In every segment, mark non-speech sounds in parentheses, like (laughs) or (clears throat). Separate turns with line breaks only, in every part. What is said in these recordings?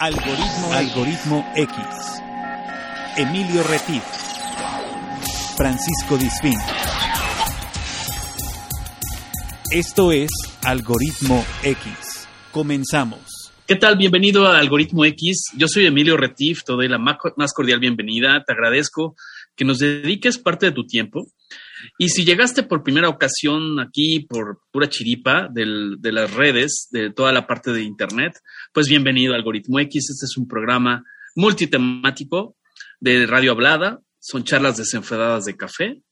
Algoritmo, Algoritmo X. Emilio Retif. Francisco Disfín. Esto es Algoritmo X. Comenzamos.
¿Qué tal? Bienvenido a Algoritmo X. Yo soy Emilio Retif, te doy la más cordial bienvenida. Te agradezco que nos dediques parte de tu tiempo. Y si llegaste por primera ocasión aquí por pura chiripa de las redes, de toda la parte de Internet, pues bienvenido a Algoritmo X. Este es un programa multitemático de radio hablada. Son charlas desenfadadas de café.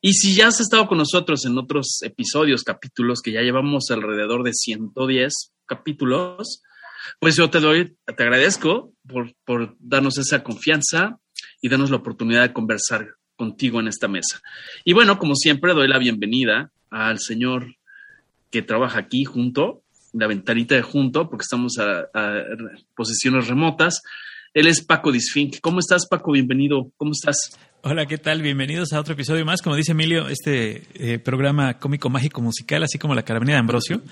Y si ya has estado con nosotros en otros episodios, capítulos, que ya llevamos alrededor de 110 capítulos, pues yo te doy, te agradezco por, por darnos esa confianza y darnos la oportunidad de conversar contigo en esta mesa. Y bueno, como siempre, doy la bienvenida al señor que trabaja aquí junto, la ventanita de junto, porque estamos a, posiciones remotas. Él es Paco Disfink. ¿Cómo estás, Paco? Bienvenido. ¿Cómo estás?
Hola, ¿qué tal? Bienvenidos a otro episodio más. Como dice Emilio, este eh, programa cómico, mágico, musical, así como la carabina de Ambrosio.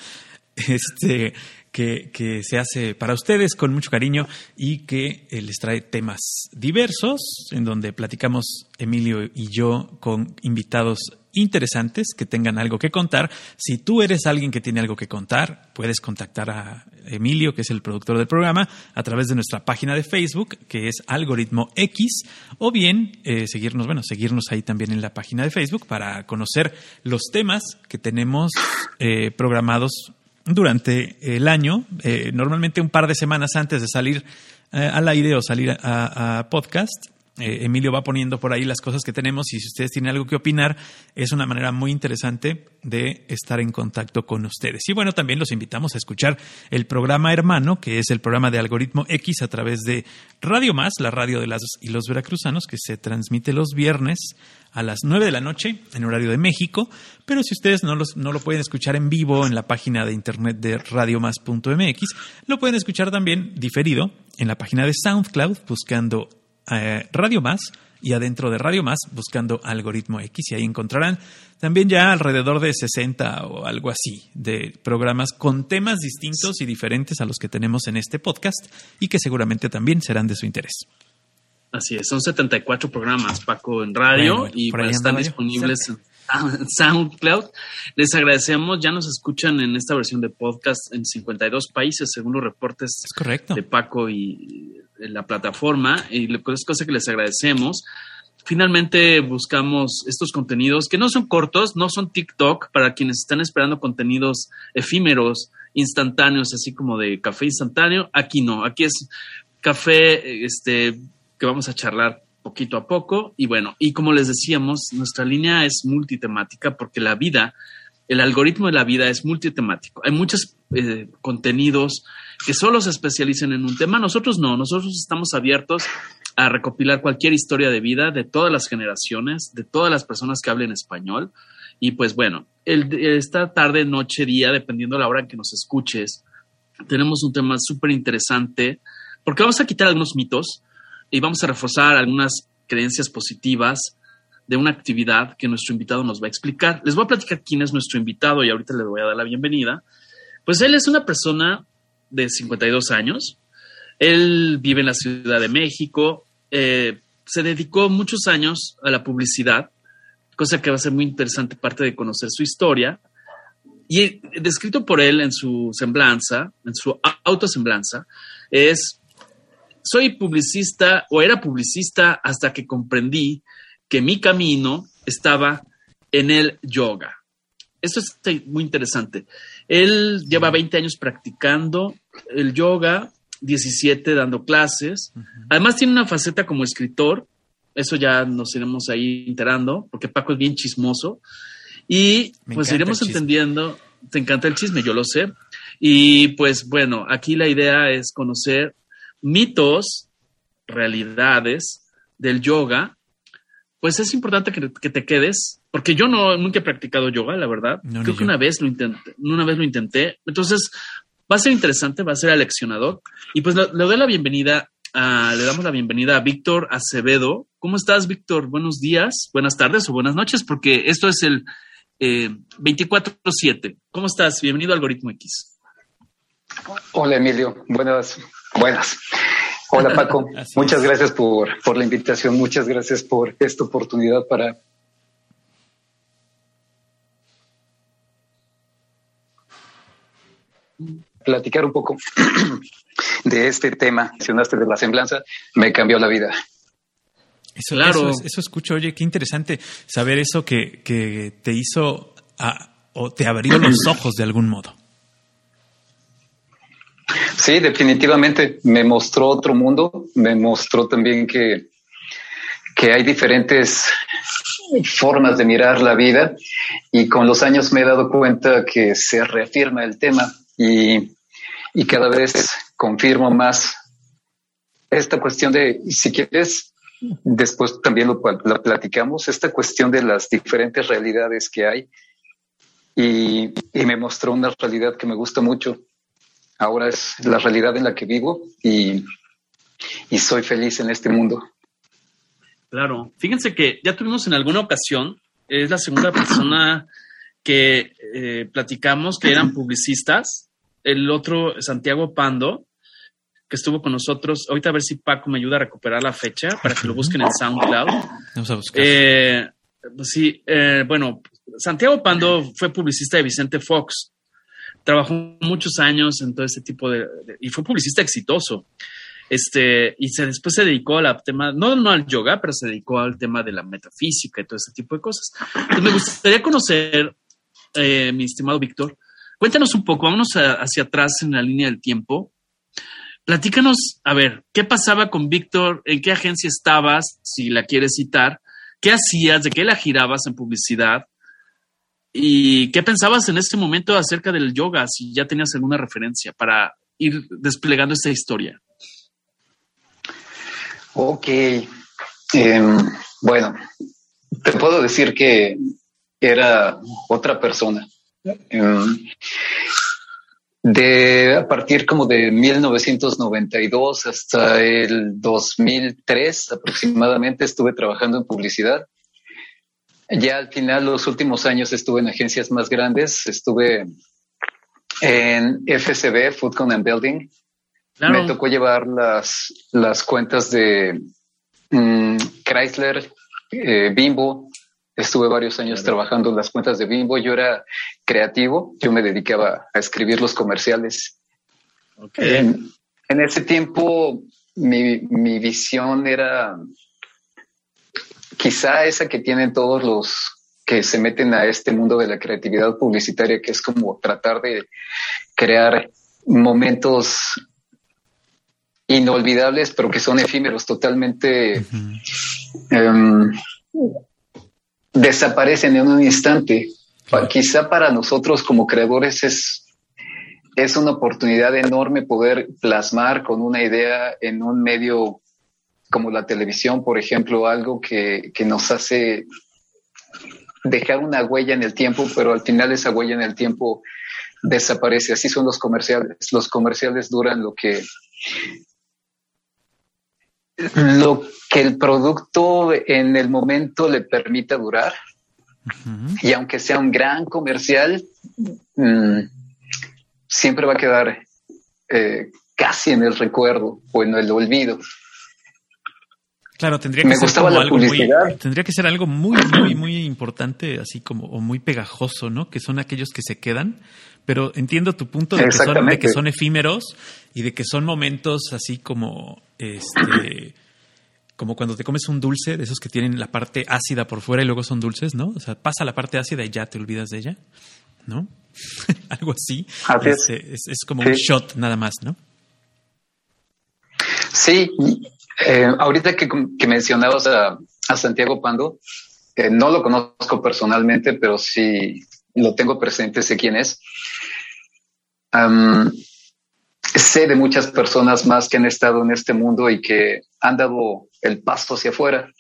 (laughs) Este, que, se hace para ustedes con mucho cariño y que eh, les trae temas diversos, en donde platicamos Emilio y yo con invitados interesantes que tengan algo que contar. Si tú eres alguien que tiene algo que contar, puedes contactar a Emilio, que es el productor del programa, a través de nuestra página de Facebook, que es Algoritmo X, o bien eh, seguirnos, bueno, seguirnos ahí también en la página de Facebook para conocer los temas que tenemos eh, programados durante el año, eh, normalmente un par de semanas antes de salir eh, al aire o salir a, podcast. Eh, Emilio va poniendo por ahí las cosas que tenemos y si ustedes tienen algo que opinar, es una manera muy interesante de estar en contacto con ustedes. Y bueno, también los invitamos a escuchar el programa hermano, que es el programa de Algoritmo X a través de Radio Más, la radio de las y los veracruzanos, que se transmite los viernes a las 9 de la noche en horario de México, pero si ustedes no, no lo pueden escuchar en vivo en la página de internet de radiomás.mx, lo pueden escuchar también diferido en la página de SoundCloud buscando eh, Radio Más y adentro de Radio Más buscando Algoritmo X y ahí encontrarán también ya alrededor de 60 o algo así de programas con temas distintos y diferentes a los que tenemos en este podcast y que seguramente también serán de su interés.
Así es, son 74 programas, Paco, en radio y pues están disponibles en (laughs) SoundCloud. Les agradecemos, ya nos escuchan en esta versión de podcast en 52 países, según los reportes de Paco y la plataforma, y es cosa que les agradecemos. Finalmente buscamos estos contenidos que no son cortos, no son TikTok, para quienes están esperando contenidos efímeros, instantáneos, así como de café instantáneo. Aquí no, aquí es café este, que vamos a charlar poquito a poco. Y bueno, y como les decíamos, nuestra línea es multitemática porque la vida, el algoritmo de la vida es multitemático. Hay muchos eh, contenidos que solo se especializan en un tema. Nosotros no, nosotros estamos abiertos a recopilar cualquier historia de vida de todas las generaciones, de todas las personas que hablen español. Y pues bueno, esta tarde, noche, día, dependiendo de la hora en que nos escuches, tenemos un tema súper interesante porque vamos a quitar algunos mitos y vamos a reforzar algunas creencias positivas de una actividad que nuestro invitado nos va a explicar. Les voy a platicar quién es nuestro invitado y ahorita le voy a dar la bienvenida. Pues él es una persona de 52 años. Él vive en la Ciudad de México. Eh, se dedicó muchos años a la publicidad, cosa que va a ser muy interesante parte de conocer su historia. Y descrito por él en su semblanza, en su autosemblanza, es soy publicista o era publicista hasta que comprendí que mi camino estaba en el yoga. Esto es muy interesante. Él lleva 20 años practicando el yoga, 17 dando clases. Además tiene una faceta como escritor. Eso ya nos iremos ahí enterando, porque Paco es bien chismoso. Y pues iremos entendiendo. Te encanta el chisme, yo lo sé. Y pues bueno, aquí la idea es conocer mitos, realidades del yoga, pues es importante que, te quedes, porque yo no nunca he practicado yoga, la verdad. Creo que una vez lo intenté, una vez lo intenté. Entonces, va a ser interesante, va a ser aleccionador. Y pues le, doy la bienvenida, le damos la bienvenida a Víctor Acevedo. ¿Cómo estás, Víctor? Buenos días, buenas tardes o buenas noches, porque esto es el eh, 24-7. ¿Cómo estás? Bienvenido a Algoritmo
X. Hola, Emilio. Buenas Buenas. Hola Paco, (laughs) muchas gracias por, por la invitación, muchas gracias por esta oportunidad para platicar un poco (clears throat) de este tema. Mencionaste de la semblanza, me cambió la vida.
Eso, claro. eso, escucho, oye, qué interesante saber eso que, que te hizo o te abrió los (clears throat) ojos de algún modo.
Sí, definitivamente me mostró otro mundo, me mostró también que, que hay diferentes formas de mirar la vida y con los años me he dado cuenta que se reafirma el tema y, y cada vez confirmo más esta cuestión de, si quieres, después también lo, platicamos, esta cuestión de las diferentes realidades que hay y, y me mostró una realidad que me gusta mucho ahora es la realidad en la que vivo y, soy feliz en este mundo.
Claro, fíjense que ya tuvimos en alguna ocasión, es la segunda persona que eh, platicamos que eran publicistas, el otro Santiago Pando, que estuvo con nosotros. Ahorita a ver si Paco me ayuda a recuperar la fecha para que lo busquen en SoundCloud. Vamos a buscar. Eh, pues sí, eh, bueno, Santiago Pando fue publicista de Vicente Fox trabajó muchos años en todo este tipo de, y fue publicista exitoso. Este, y se, después se dedicó al tema, no, no al yoga, pero se dedicó al tema de la metafísica y todo ese tipo de cosas. Entonces me gustaría conocer, eh, mi estimado Víctor, cuéntanos un poco, vámonos hacia atrás en la línea del tiempo. Platícanos, a ver, ¿qué pasaba con Víctor? ¿En qué agencia estabas? Si la quieres citar. ¿Qué hacías? ¿De qué la girabas en publicidad? ¿Y qué pensabas en este momento acerca del yoga? Si ya tenías alguna referencia para ir desplegando esta historia.
Ok. Em, bueno, te puedo decir que era otra persona. Em, de a partir como de 1992 hasta el 2003 aproximadamente estuve trabajando en publicidad ya al final, los últimos años estuve en agencias más grandes. Estuve en FCB, Food and Building. Me tocó llevar las, las cuentas de mm, Chrysler, eh, Bimbo. Estuve varios años trabajando en las cuentas de Bimbo. Yo era creativo. Yo me dedicaba a escribir los comerciales. En, en, ese tiempo, mi, mi visión era quizá esa que tienen todos los que se meten a este mundo de la creatividad publicitaria, que es como tratar de crear momentos inolvidables, pero que son efímeros, totalmente em, desaparecen en un instante. Quizá para nosotros como creadores es, es una oportunidad enorme poder plasmar con una idea en un medio como la televisión, por ejemplo, algo que, nos hace dejar una huella en el tiempo, pero al final esa huella en el tiempo desaparece. Así son los comerciales. Los comerciales duran lo que lo que el producto en el momento le permita durar. Y aunque sea un gran comercial, mm, siempre va a quedar eh, casi en el recuerdo o en el olvido.
Claro, tendría que ser algo muy, tendría que ser algo muy, muy, muy importante, así como, o muy pegajoso, ¿no? Que son aquellos que se quedan. Pero entiendo tu punto de que, son, de que son efímeros y de que son momentos así como, este, como cuando te comes un dulce, de esos que tienen la parte ácida por fuera y luego son dulces, ¿no? O sea, pasa la parte ácida y ya te olvidas de ella, ¿no? (laughs) algo así. Este, es. como un shot nada más, ¿no?
Sí, eh, ahorita que, mencionabas a, Santiago Pando, eh, no lo conozco personalmente, pero sí lo tengo presente, sé quién es. sé de muchas personas más que han estado en este mundo y que han dado el paso hacia afuera.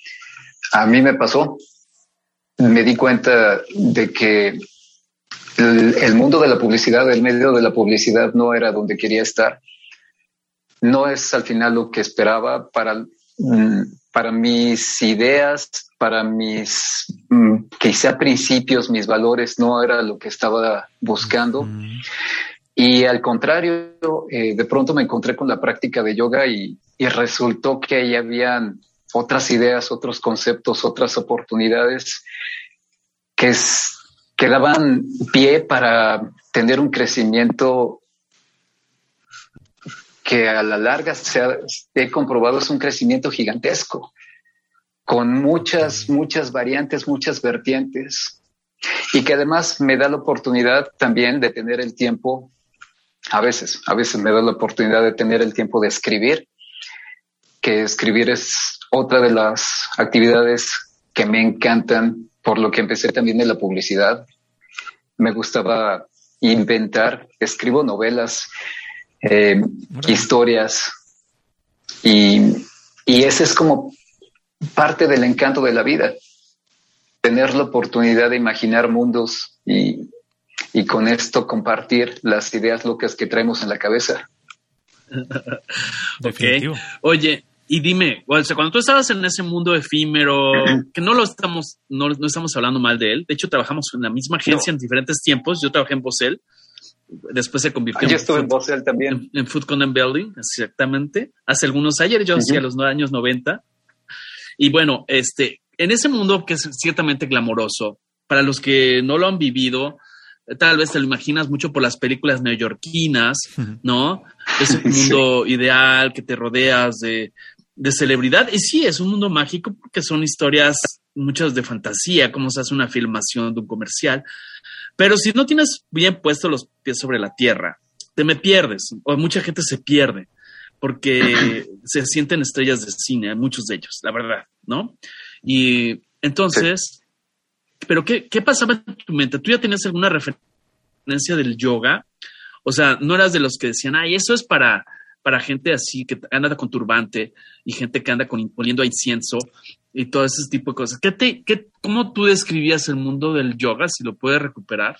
A mí me pasó. Me di cuenta de que el mundo de la publicidad, el medio de la publicidad no era donde quería estar no es al final lo que esperaba para, mm, para mis ideas, para mis mm, quizá principios, mis valores, no era lo que estaba buscando. Y al contrario, eh, de pronto me encontré con la práctica de yoga y, y resultó que ahí habían otras ideas, otros conceptos, otras oportunidades que, es, que daban pie para tener un crecimiento que a la larga se ha, he comprobado es un crecimiento gigantesco, con muchas, muchas variantes, muchas vertientes, y que además me da la oportunidad también de tener el tiempo, a veces, a veces me da la oportunidad de tener el tiempo de escribir, que escribir es otra de las actividades que me encantan, por lo que empecé también en la publicidad. Me gustaba inventar, escribo novelas, eh, historias, y, y ese es como parte del encanto de la vida, tener la oportunidad de imaginar mundos y, y con esto compartir las ideas locas que traemos en la cabeza. (laughs)
ok. Oye, y dime, o sea, cuando tú estabas en ese mundo efímero, (clears throat) que no lo estamos, no, no, estamos hablando mal de él, de hecho trabajamos en la misma agencia en diferentes tiempos, yo trabajé en Bosel, después se convirtió
yo en, estuve en Bosel también.
En, Food Content Building, exactamente, hace algunos ayer, yo hacía los años 90. Y bueno, este, en ese mundo que es ciertamente glamoroso, para los que no lo han vivido, tal vez te lo imaginas mucho por las películas neoyorquinas, ¿no? Es un (laughs) mundo ideal que te rodeas de, de celebridad. Y sí, es un mundo mágico porque son historias, muchas de fantasía, como se hace una filmación de un comercial. Pero si no tienes bien puestos los pies sobre la tierra, te me pierdes, o mucha gente se pierde, porque (clears throat) se sienten estrellas de cine, muchos de ellos, la verdad, ¿no? Y entonces, pero qué, ¿qué pasaba en tu mente? ¿Tú ya tenías alguna referencia del yoga? O sea, no eras de los que decían, ay, eso es para para gente así que anda con turbante y gente que anda con, poniendo incienso y todo ese tipo de cosas. ¿Qué te, qué, ¿Cómo tú describías el mundo del yoga, si lo puedes recuperar,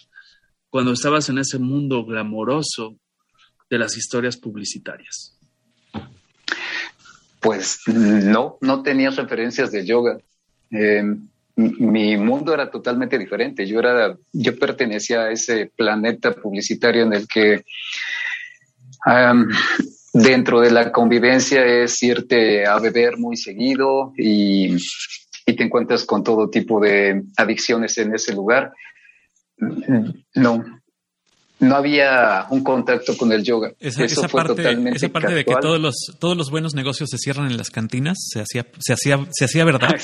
cuando estabas en ese mundo glamoroso de las historias publicitarias?
Pues no, no tenía referencias de yoga. Eh, mi mundo era totalmente diferente. Yo era, yo pertenecía a ese planeta publicitario en el que dentro de la convivencia es irte a beber muy seguido y, te encuentras con todo tipo de adicciones en ese lugar. No, no había un contacto con el yoga.
Esa, Eso fue parte, totalmente esa parte de que todos los, todos los buenos negocios se cierran en las cantinas, se hacía, se hacía, se hacía verdad. (laughs)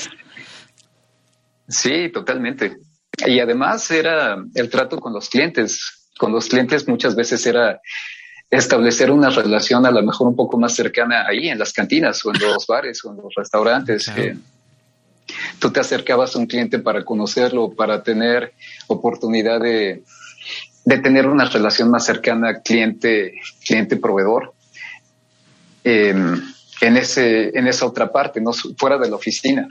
Sí, totalmente. Y además era el trato con los clientes. Con los clientes muchas veces era establecer una relación a lo mejor un poco más cercana ahí en las cantinas o en los (laughs) bares o en los restaurantes. que tú te acercabas a un cliente para conocerlo, para tener oportunidad de, de tener una relación más cercana cliente, cliente proveedor. Em, en, ese, en esa otra parte, no fuera de la oficina.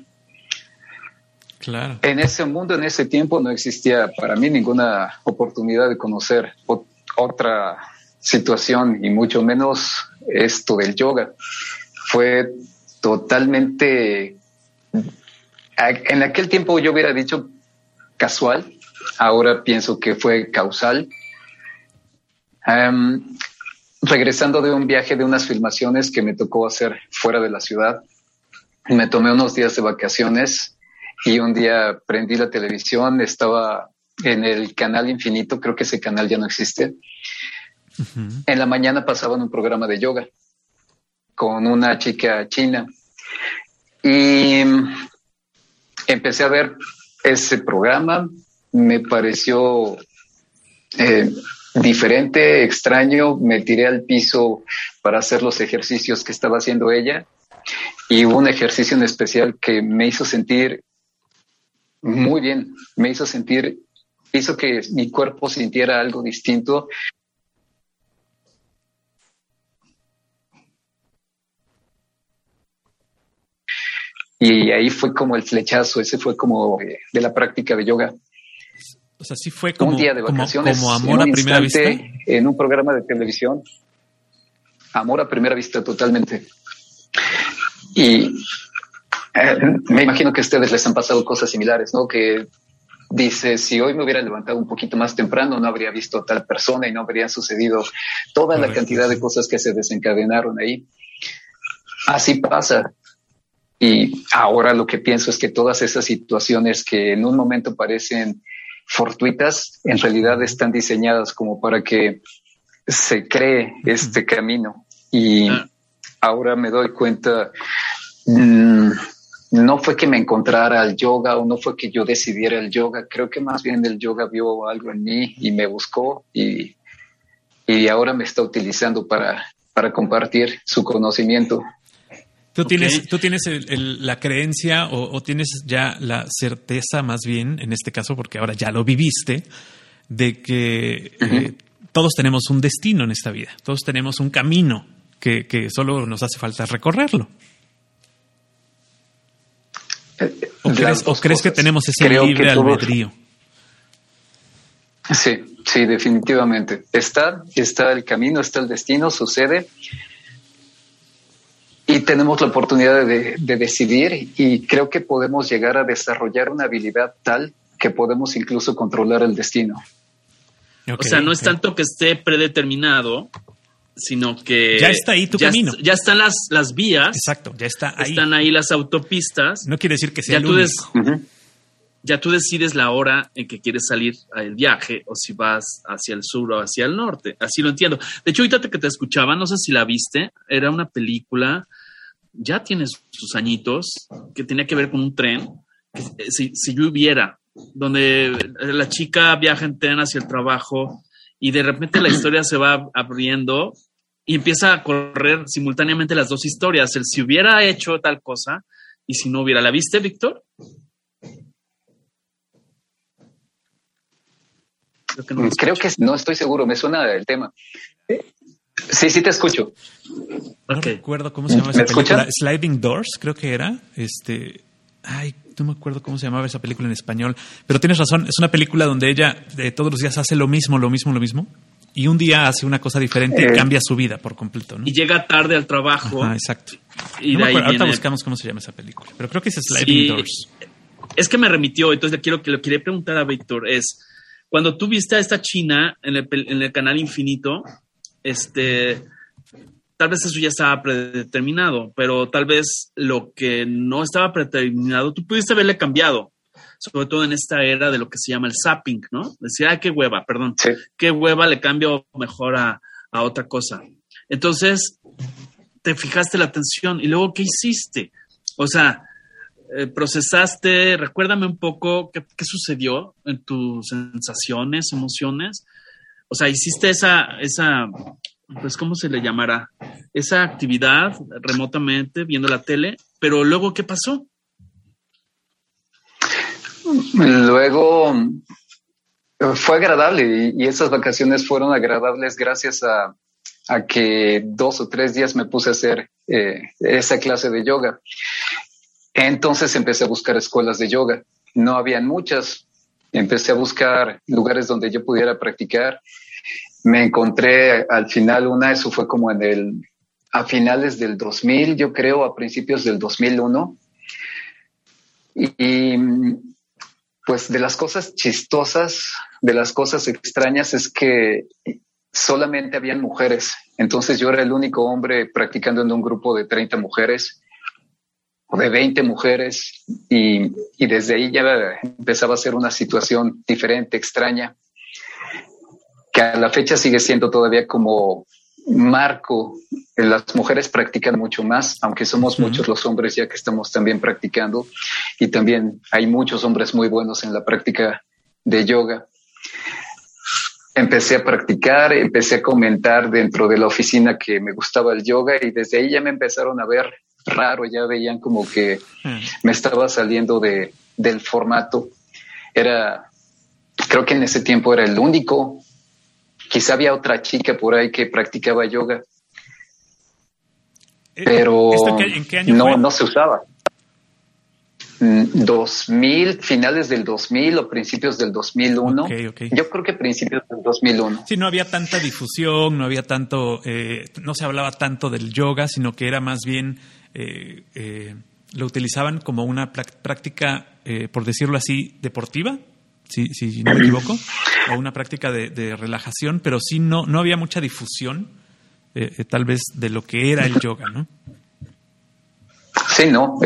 Claro.
En ese mundo, en ese tiempo, no existía para mí ninguna oportunidad de conocer otra situación y mucho menos esto del yoga. Fue totalmente, en aquel tiempo yo hubiera dicho casual, ahora pienso que fue causal. regresando de un viaje de unas filmaciones que me tocó hacer fuera de la ciudad, me tomé unos días de vacaciones y un día prendí la televisión, estaba en el canal infinito, creo que ese canal ya no existe, en la mañana pasaban un programa de yoga con una chica china. Y empecé a ver ese programa, me pareció eh, diferente, extraño, me tiré al piso para hacer los ejercicios que estaba haciendo ella. Y un ejercicio en especial que me hizo sentir muy bien, me hizo sentir, hizo que mi cuerpo sintiera algo distinto Y ahí fue como el flechazo, ese fue como de la práctica de yoga.
O sea, sí fue como, un día de vacaciones, como, amor a primera vista.
En un programa de televisión. Amor a primera vista, totalmente. Y eh, me imagino que a ustedes les han pasado cosas similares, ¿no? Que dice, si hoy me hubiera levantado un poquito más temprano, no habría visto a tal persona y no habrían sucedido toda la cantidad de cosas que se desencadenaron ahí. Así pasa. Y ahora lo que pienso es que todas esas situaciones que en un momento parecen fortuitas, en realidad están diseñadas como para que se cree este camino. Y ah. ahora me doy cuenta, mm, no fue que me encontrara al yoga o no fue que yo decidiera el yoga, creo que más bien el yoga vio algo en mí y me buscó y, y ahora me está utilizando para, para compartir su conocimiento.
¿Tú tienes, ¿tú tienes la creencia o, tienes ya la certeza más bien, en este caso, porque ahora ya lo viviste, de que eh, todos tenemos un destino en esta vida, todos tenemos un camino que, que solo nos hace falta recorrerlo? ¿O crees, que tenemos ese libre albedrío?
Sí, sí, definitivamente. Está, está el camino, está el destino, sucede. Y tenemos la oportunidad de, decidir y creo que podemos llegar a desarrollar una habilidad tal que podemos incluso controlar el destino.
o sea, no es tanto que esté predeterminado, sino que
ya está ahí tu camino.
Ya están las, las vías.
Exacto, ya está ahí.
Están ahí las autopistas.
No quiere decir que sea
ya tú Ya tú decides la hora en que quieres salir al viaje o si vas hacia el sur o hacia el norte. Así lo entiendo. De hecho, ahorita que te escuchaba, no sé si la viste, era una película, ya tienes sus añitos, que tenía que ver con un tren. si, si yo hubiera, donde la chica viaja en tren hacia el trabajo y de repente la historia se va abriendo y empieza a correr simultáneamente las dos historias, el si hubiera hecho tal cosa y si no hubiera. ¿La viste, Víctor?
Creo que, no, estoy seguro, me suena el tema. Sí, sí te escucho.
No recuerdo cómo se llama esa película. Sliding Doors, creo que era. Este, ay, no me acuerdo cómo se llamaba esa película en español, pero tienes razón, es una película donde ella de todos los días hace lo mismo, lo mismo, lo mismo, y un día hace una cosa diferente y eh. cambia su vida por completo.
Y llega tarde al trabajo.
Ah, exacto. Y ahorita buscamos cómo se llama esa película, pero creo que es Sliding Doors.
Es que me remitió, entonces quiero que lo quería preguntar a Víctor es cuando tú viste a esta china en el, en el canal Infinito, este tal vez eso ya estaba predeterminado, pero tal vez lo que no estaba predeterminado, tú pudiste haberle cambiado, sobre todo en esta era de lo que se llama el zapping, ¿no? Decir, ah, qué hueva, perdón, qué hueva le cambio mejor a, otra cosa. Entonces, te fijaste la atención y luego, ¿qué hiciste? O sea, eh, procesaste, recuérdame un poco qué, qué, sucedió en tus sensaciones, emociones. O sea, hiciste esa, esa pues, ¿cómo se le llamará? Esa actividad remotamente, viendo la tele, pero luego, ¿qué pasó?
Luego fue agradable y, esas vacaciones fueron agradables gracias a, que dos o tres días me puse a hacer eh, esa clase de yoga. Entonces empecé a buscar escuelas de yoga. No habían muchas. Empecé a buscar lugares donde yo pudiera practicar me encontré al final una, eso fue como en el, a finales del 2000, yo creo, a principios del 2001. Y, pues de las cosas chistosas, de las cosas extrañas es que solamente habían mujeres. Entonces yo era el único hombre practicando en un grupo de 30 mujeres o de 20 mujeres y, y desde ahí ya empezaba a ser una situación diferente, extraña que a la fecha sigue siendo todavía como marco. Las mujeres practican mucho más, aunque somos muchos los hombres ya que estamos también practicando y también hay muchos hombres muy buenos en la práctica de yoga. Empecé a practicar, empecé a comentar dentro de la oficina que me gustaba el yoga y desde ahí ya me empezaron a ver raro, ya veían como que me estaba saliendo de, del formato. Era, creo que en ese tiempo era el único Quizá había otra chica por ahí que practicaba yoga, eh, pero
¿en qué año
no, no se usaba. 2000, mm, finales del 2000 o principios del 2001. Yo creo que principios del 2001.
Sí, no había tanta difusión, no había tanto, eh, no se hablaba tanto del yoga, sino que era más bien, eh, lo utilizaban como una práctica, por decirlo así, deportiva si, si no me equivoco, o una práctica de, relajación, pero sí no, no había mucha difusión, eh, eh, tal vez, de lo que era el yoga, ¿no?
Sí, no.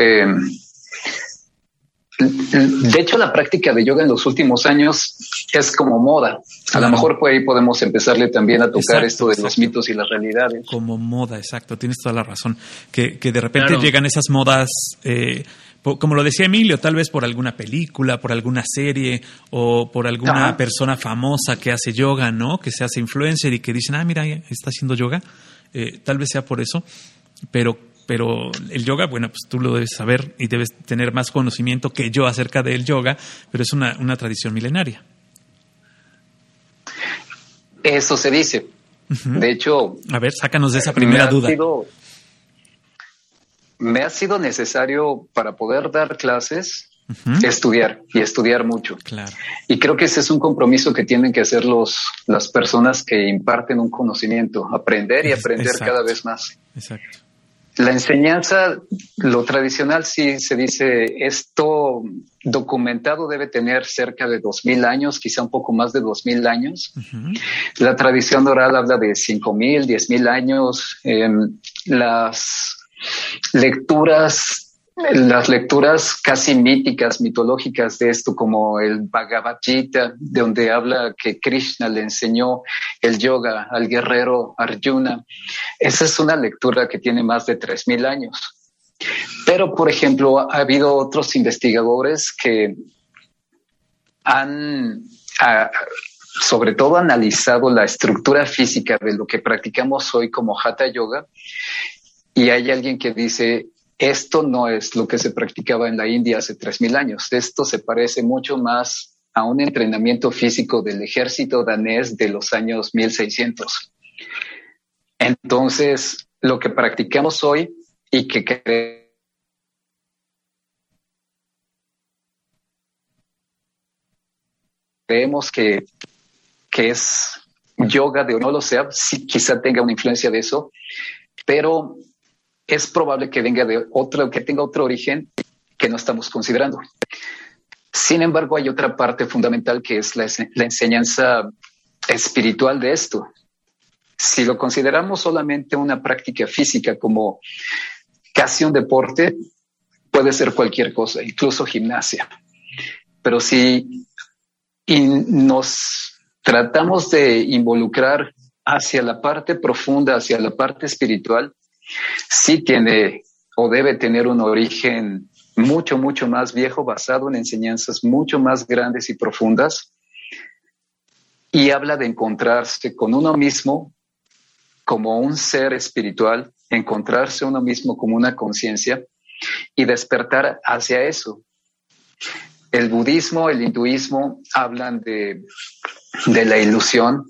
De hecho, la práctica de yoga en los últimos años es como moda. A lo mejor por ahí podemos empezarle también a tocar esto de los mitos y las realidades.
Como moda, exacto. Tienes toda la razón. Que, que de repente llegan esas modas, eh, como lo decía Emilio, tal vez por alguna película, por alguna serie o por alguna persona famosa que hace yoga, ¿no? Que se hace influencer y que dicen, ah, mira, está haciendo yoga. Eh, tal vez sea por eso. Pero pero el yoga, bueno, pues tú lo debes saber y debes tener más conocimiento que yo acerca del yoga, pero es una, tradición milenaria.
Eso se dice. De hecho...
A ver, sácanos de esa primera duda.
me ha sido necesario para poder dar clases estudiar y estudiar mucho.
Claro.
Y creo que ese es un compromiso que tienen que hacer los, las personas que imparten un conocimiento, aprender y aprender cada vez más.
Exacto.
La enseñanza, lo tradicional sí se dice, esto documentado debe tener cerca de dos mil años, quizá un poco más de dos mil años. La tradición oral habla de cinco mil, diez mil años. Em, las lecturas las lecturas casi míticas, mitológicas de esto, como el Bhagavad Gita, de donde habla que Krishna le enseñó el yoga al guerrero Arjuna, esa es una lectura que tiene más de 3.000 años. Pero, por ejemplo, ha habido otros investigadores que han, sobre todo, analizado la estructura física de lo que practicamos hoy como Hatha Yoga. Y hay alguien que dice, esto no es lo que se practicaba en la India hace 3.000 años. Esto se parece mucho más a un entrenamiento físico del ejército danés de los años 1600. Entonces, lo que practicamos hoy y que creemos que, que es yoga de no lo sea, sí quizá tenga una influencia de eso, pero es probable que venga de otro, que tenga otro origen que no estamos considerando. Sin embargo, hay otra parte fundamental que es la, enseñanza espiritual de esto. Si lo consideramos solamente una práctica física como casi un deporte, puede ser cualquier cosa, incluso gimnasia. Pero si nos tratamos de involucrar hacia la parte profunda, hacia la parte espiritual, sí tiene o debe tener un origen mucho, mucho más viejo, basado en enseñanzas mucho más grandes y profundas, y habla de encontrarse con uno mismo como un ser espiritual, encontrarse uno mismo como una conciencia y despertar hacia eso. El budismo, el hinduismo hablan de, de la ilusión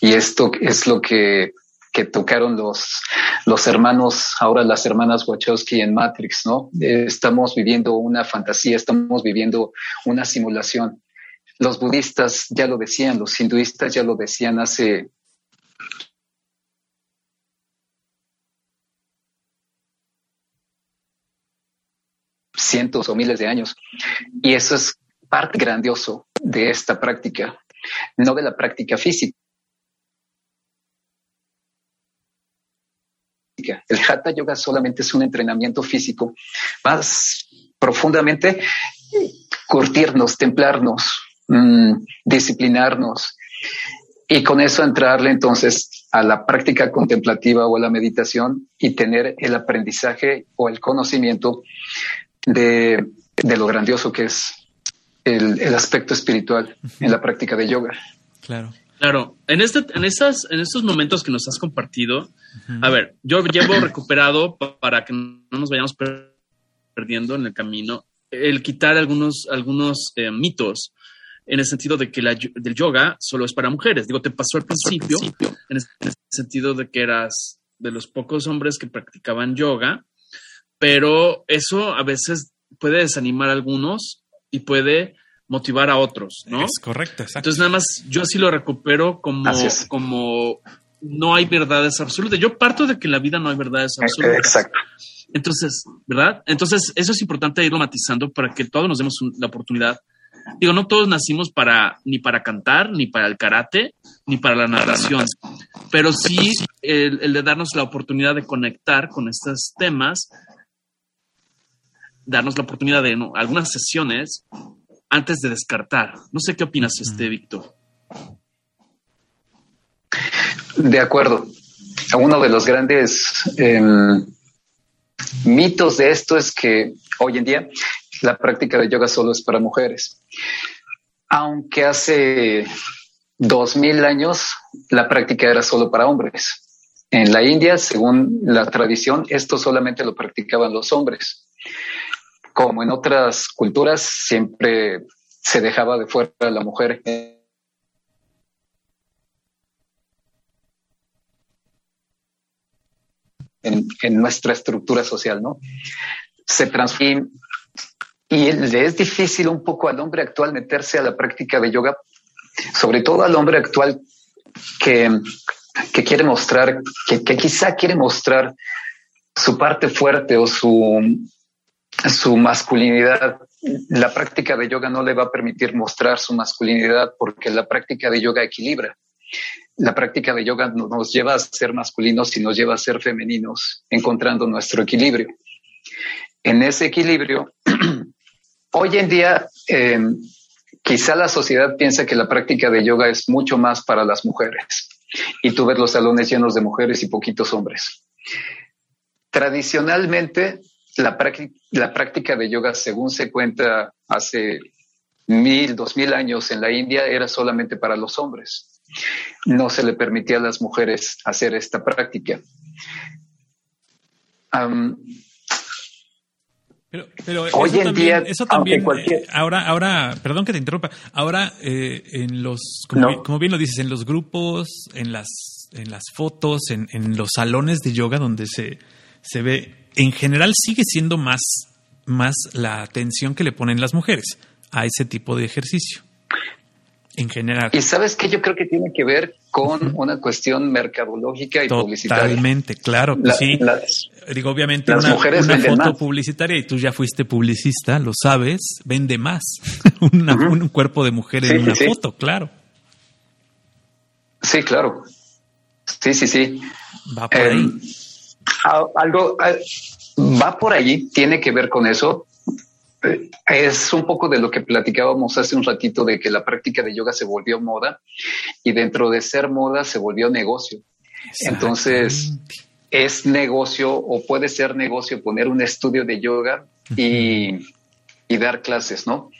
y esto es lo que que tocaron los, los hermanos, ahora las hermanas Wachowski en Matrix, ¿no? Estamos viviendo una fantasía, estamos viviendo una simulación. Los budistas ya lo decían, los hinduistas ya lo decían hace cientos o miles de años. Y eso es parte grandioso de esta práctica, no de la práctica física El Hatha Yoga solamente es un entrenamiento físico. Más profundamente, curtirnos, templarnos, mm, disciplinarnos y con eso entrarle entonces a la práctica contemplativa o a la meditación y tener el aprendizaje o el conocimiento de, lo grandioso que es el, el aspecto espiritual en la práctica de yoga.
Claro.
Claro, en, este, en, estas, en estos momentos que nos has compartido, a ver, yo llevo recuperado para que no nos vayamos perdiendo en el camino, el quitar algunos, algunos eh, mitos en el sentido de que la, del yoga solo es para mujeres. Digo, te pasó al principio, En, el, sentido de que eras de los pocos hombres que practicaban yoga, pero eso a veces puede desanimar a algunos y puede motivar a otros, ¿no?
Es correcto, exacto.
Entonces nada más yo así lo recupero como, como no hay verdades absolutas. Yo parto de que en la vida no hay verdades eh, absolutas.
Exacto.
Entonces, ¿verdad? Entonces eso es importante irlo matizando para que todos nos demos la oportunidad digo, no todos nacimos para ni para cantar, ni para el karate, ni para la narración, pero sí el, de darnos la oportunidad de conectar con estos temas, darnos la oportunidad de algunas sesiones antes de descartar. No sé qué opinas, este Víctor.
De acuerdo. Uno de los grandes em, mitos de esto es que hoy en día la práctica de yoga solo es para mujeres. Aunque hace dos mil años la práctica era solo para hombres. En la India, según la tradición, esto solamente lo practicaban los hombres. Como en otras culturas, siempre se dejaba de fuera la mujer en, nuestra estructura social, ¿no? Se transforma y le es difícil un poco al hombre actual meterse a la práctica de yoga, sobre todo al hombre actual que, que quiere mostrar, que, que quizá quiere mostrar su parte fuerte o su, su masculinidad. La práctica de yoga no le va a permitir mostrar su masculinidad porque la práctica de yoga equilibra la práctica de yoga nos lleva a ser masculinos y nos lleva a ser femeninos, encontrando nuestro equilibrio. En ese equilibrio, (clears throat) hoy en día, eh, quizá la sociedad piensa que la práctica de yoga es mucho más para las mujeres. Y tú ves los salones llenos de mujeres y poquitos hombres. Tradicionalmente, la, la práctica de yoga, según se cuenta hace mil, dos mil años en la India, era solamente para los hombres no se le permitía a las mujeres hacer esta práctica.
pero, hoy en día, eso también, eh, ahora, ahora, perdón que te interrumpa, ahora eh, en los, como, bien lo dices, en los grupos, en las, en las fotos, en, en los salones de yoga donde se, se ve, en general sigue siendo más, más la atención que le ponen las mujeres a ese tipo de ejercicio en general.
Y sabes que yo creo que tiene que ver con una cuestión mercadológica y publicitaria.
Totalmente, claro, sí. Digo, obviamente una, foto publicitaria y tú ya fuiste publicista, lo sabes, vende más (laughs) un cuerpo de mujer en una foto, claro.
Sí, claro. Sí, sí, sí.
Va por ahí.
Algo va por allí, tiene que ver con eso es un poco de lo que platicábamos hace un ratito de que la práctica de yoga se volvió moda y dentro de ser moda se volvió negocio. Entonces, es negocio o puede ser negocio poner un estudio de yoga y, dar clases, ¿no?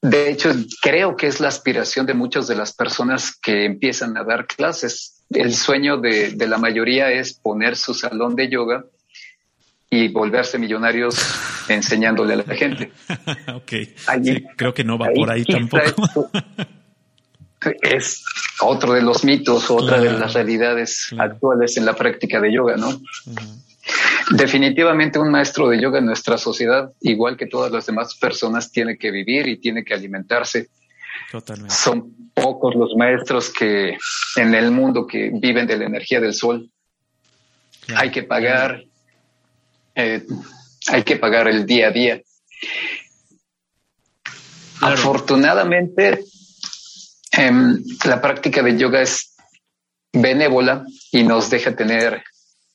De hecho, creo que es la aspiración de muchas de las personas que empiezan a dar clases. El sueño de, de la mayoría es poner su salón de yoga y volverse millonarios (laughs) enseñándole a la gente. (laughs)
ok. creo que no va por ahí tampoco. (laughs)
es otro de los mitos, otra de las realidades actuales en la práctica de yoga, ¿no? Definitivamente un maestro de yoga en nuestra sociedad, igual que todas las demás personas, tiene que vivir y tiene que alimentarse. Totalmente. Son pocos los maestros que en el mundo que viven de la energía del sol. Hay que pagar eh, hay que pagar el día a día. Afortunadamente, em, la práctica de yoga es benévola y nos deja tener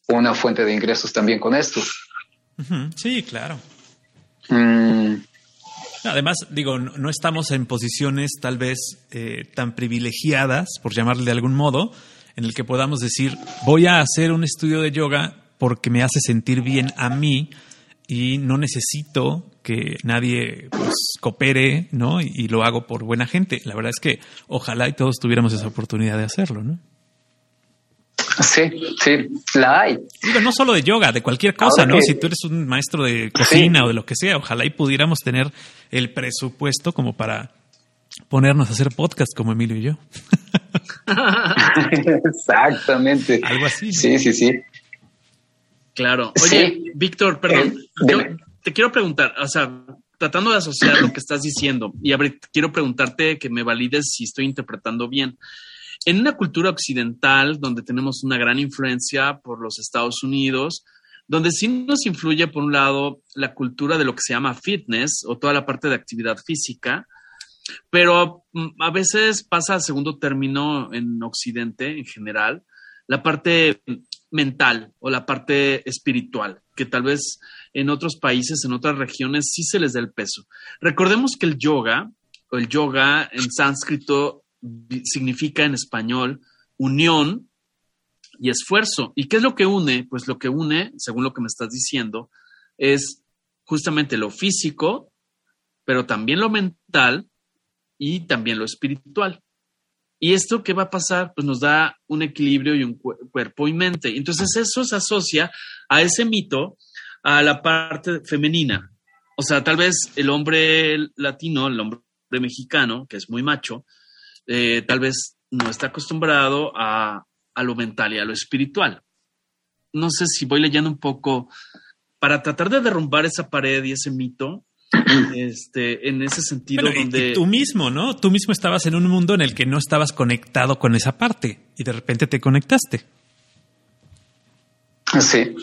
una fuente de ingresos también con esto.
Sí, claro. Mm. Además, digo, no estamos en posiciones tal vez eh, tan privilegiadas, por llamarle de algún modo, en el que podamos decir, voy a hacer un estudio de yoga porque me hace sentir bien a mí y no necesito que nadie pues, coopere, ¿no? Y, lo hago por buena gente. La verdad es que ojalá y todos tuviéramos esa oportunidad de hacerlo, ¿no?
Sí, sí, la hay.
Digo, no solo de yoga, de cualquier cosa, ¿no? Si tú eres un maestro de cocina o de lo que sea, ojalá y pudiéramos tener el presupuesto como para ponernos a hacer podcast como Emilio y yo. (laughs) (laughs)
Exactamente.
Algo así.
Sí, sí, sí.
Claro. Oye, Víctor, perdón. Eh, yo te quiero preguntar, o sea, tratando de asociar lo que estás diciendo, y quiero preguntarte que me valides si estoy interpretando bien. En una cultura occidental donde tenemos una gran influencia por los Estados Unidos, donde sí nos influye, por un lado, la cultura de lo que se llama fitness o toda la parte de actividad física, pero mm, a veces pasa a segundo término en Occidente en general, la parte mental o la parte espiritual, que tal vez en otros países, en otras regiones, sí se les da el peso. Recordemos que el yoga, o el yoga en sánscrito significa en español unión y esfuerzo. ¿Y qué es lo que une? Pues lo que une, según lo que me estás diciendo, es justamente lo físico, pero también lo mental y también lo espiritual. ¿Y esto qué va a pasar? Pues nos da un equilibrio y un cuerpo y mente. Entonces eso se asocia a ese mito, a la parte femenina. O sea, tal vez el hombre latino, el hombre mexicano, que es muy macho, eh, tal vez no está acostumbrado a, a lo mental y a lo espiritual. No sé si voy leyendo un poco para tratar de derrumbar esa pared y ese mito, (clears throat) este, en ese sentido donde...
tú mismo, ¿no? Tú mismo estabas en un mundo en el que no estabas conectado con esa parte y de repente te conectaste.
Sí.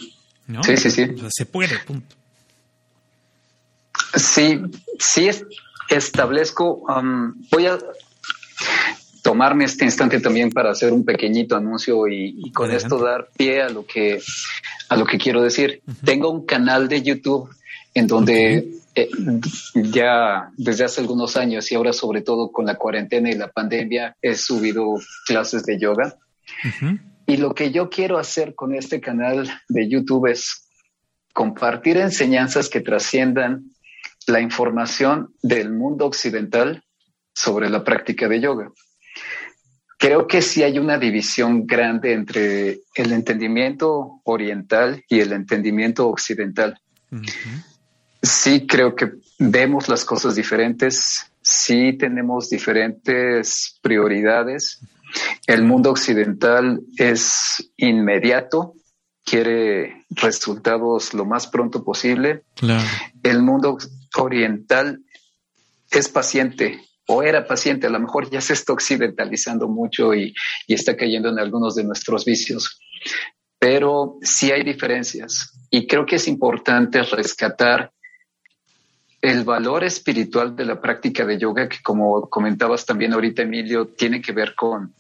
Sí, sí, sí.
se puede, punto.
Sí, sí establezco, um, voy a tomarme este instante también para hacer un pequeñito anuncio y, con esto dar pie a lo que a lo que quiero decir. Tengo un canal de YouTube en donde eh, ya desde hace algunos años y ahora sobre todo con la cuarentena y la pandemia he subido clases de yoga. Y lo que yo quiero hacer con este canal de YouTube es compartir enseñanzas que trasciendan la información del mundo occidental sobre la práctica de yoga. Creo que sí hay una división grande entre el entendimiento oriental y el entendimiento occidental. Sí, creo que vemos las cosas diferentes, sí tenemos diferentes prioridades. El mundo occidental es inmediato, quiere resultados lo más pronto posible. El mundo oriental es paciente, o era paciente, a lo mejor ya se está occidentalizando mucho y, está cayendo en algunos de nuestros vicios. Pero sí hay diferencias y creo que es importante rescatar el valor espiritual de la práctica de yoga, que como comentabas también ahorita, Emilio, tiene que ver con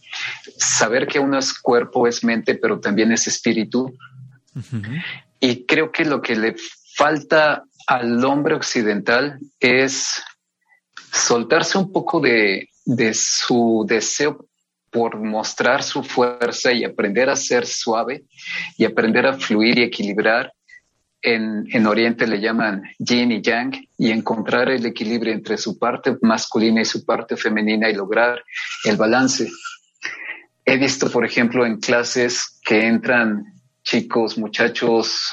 saber que uno es cuerpo, es mente, pero también es espíritu. Y creo que lo que le falta al hombre occidental es soltarse un poco de, su deseo por mostrar su fuerza y aprender a ser suave y aprender a fluir y equilibrar. En, en, Oriente le llaman yin y yang y encontrar el equilibrio entre su parte masculina y su parte femenina y lograr el balance. He visto, por ejemplo, en clases que entran chicos, muchachos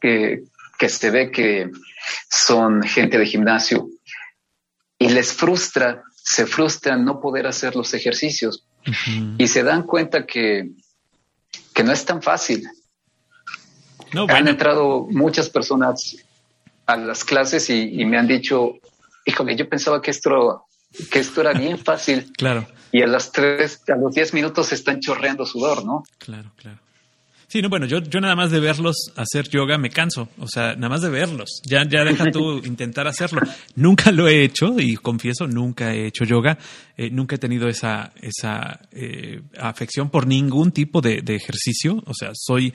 que, que se ve que son gente de gimnasio y les frustra, se frustran no poder hacer los ejercicios y se dan cuenta que, que no es tan fácil. No, Han entrado muchas personas a las clases y, me han dicho, híjole, yo pensaba que esto, que esto era bien fácil. (laughs)
claro.
Y a las tres, a los diez minutos se están chorreando sudor, ¿no?
Claro, claro. Sí, no, bueno, yo, yo nada más de verlos hacer yoga me canso. O sea, nada más de verlos. Ya, ya deja tú (laughs) intentar hacerlo. Nunca lo he hecho y confieso, nunca he hecho yoga. Eh, nunca he tenido esa, esa eh, afección por ningún tipo de, ejercicio. O sea, soy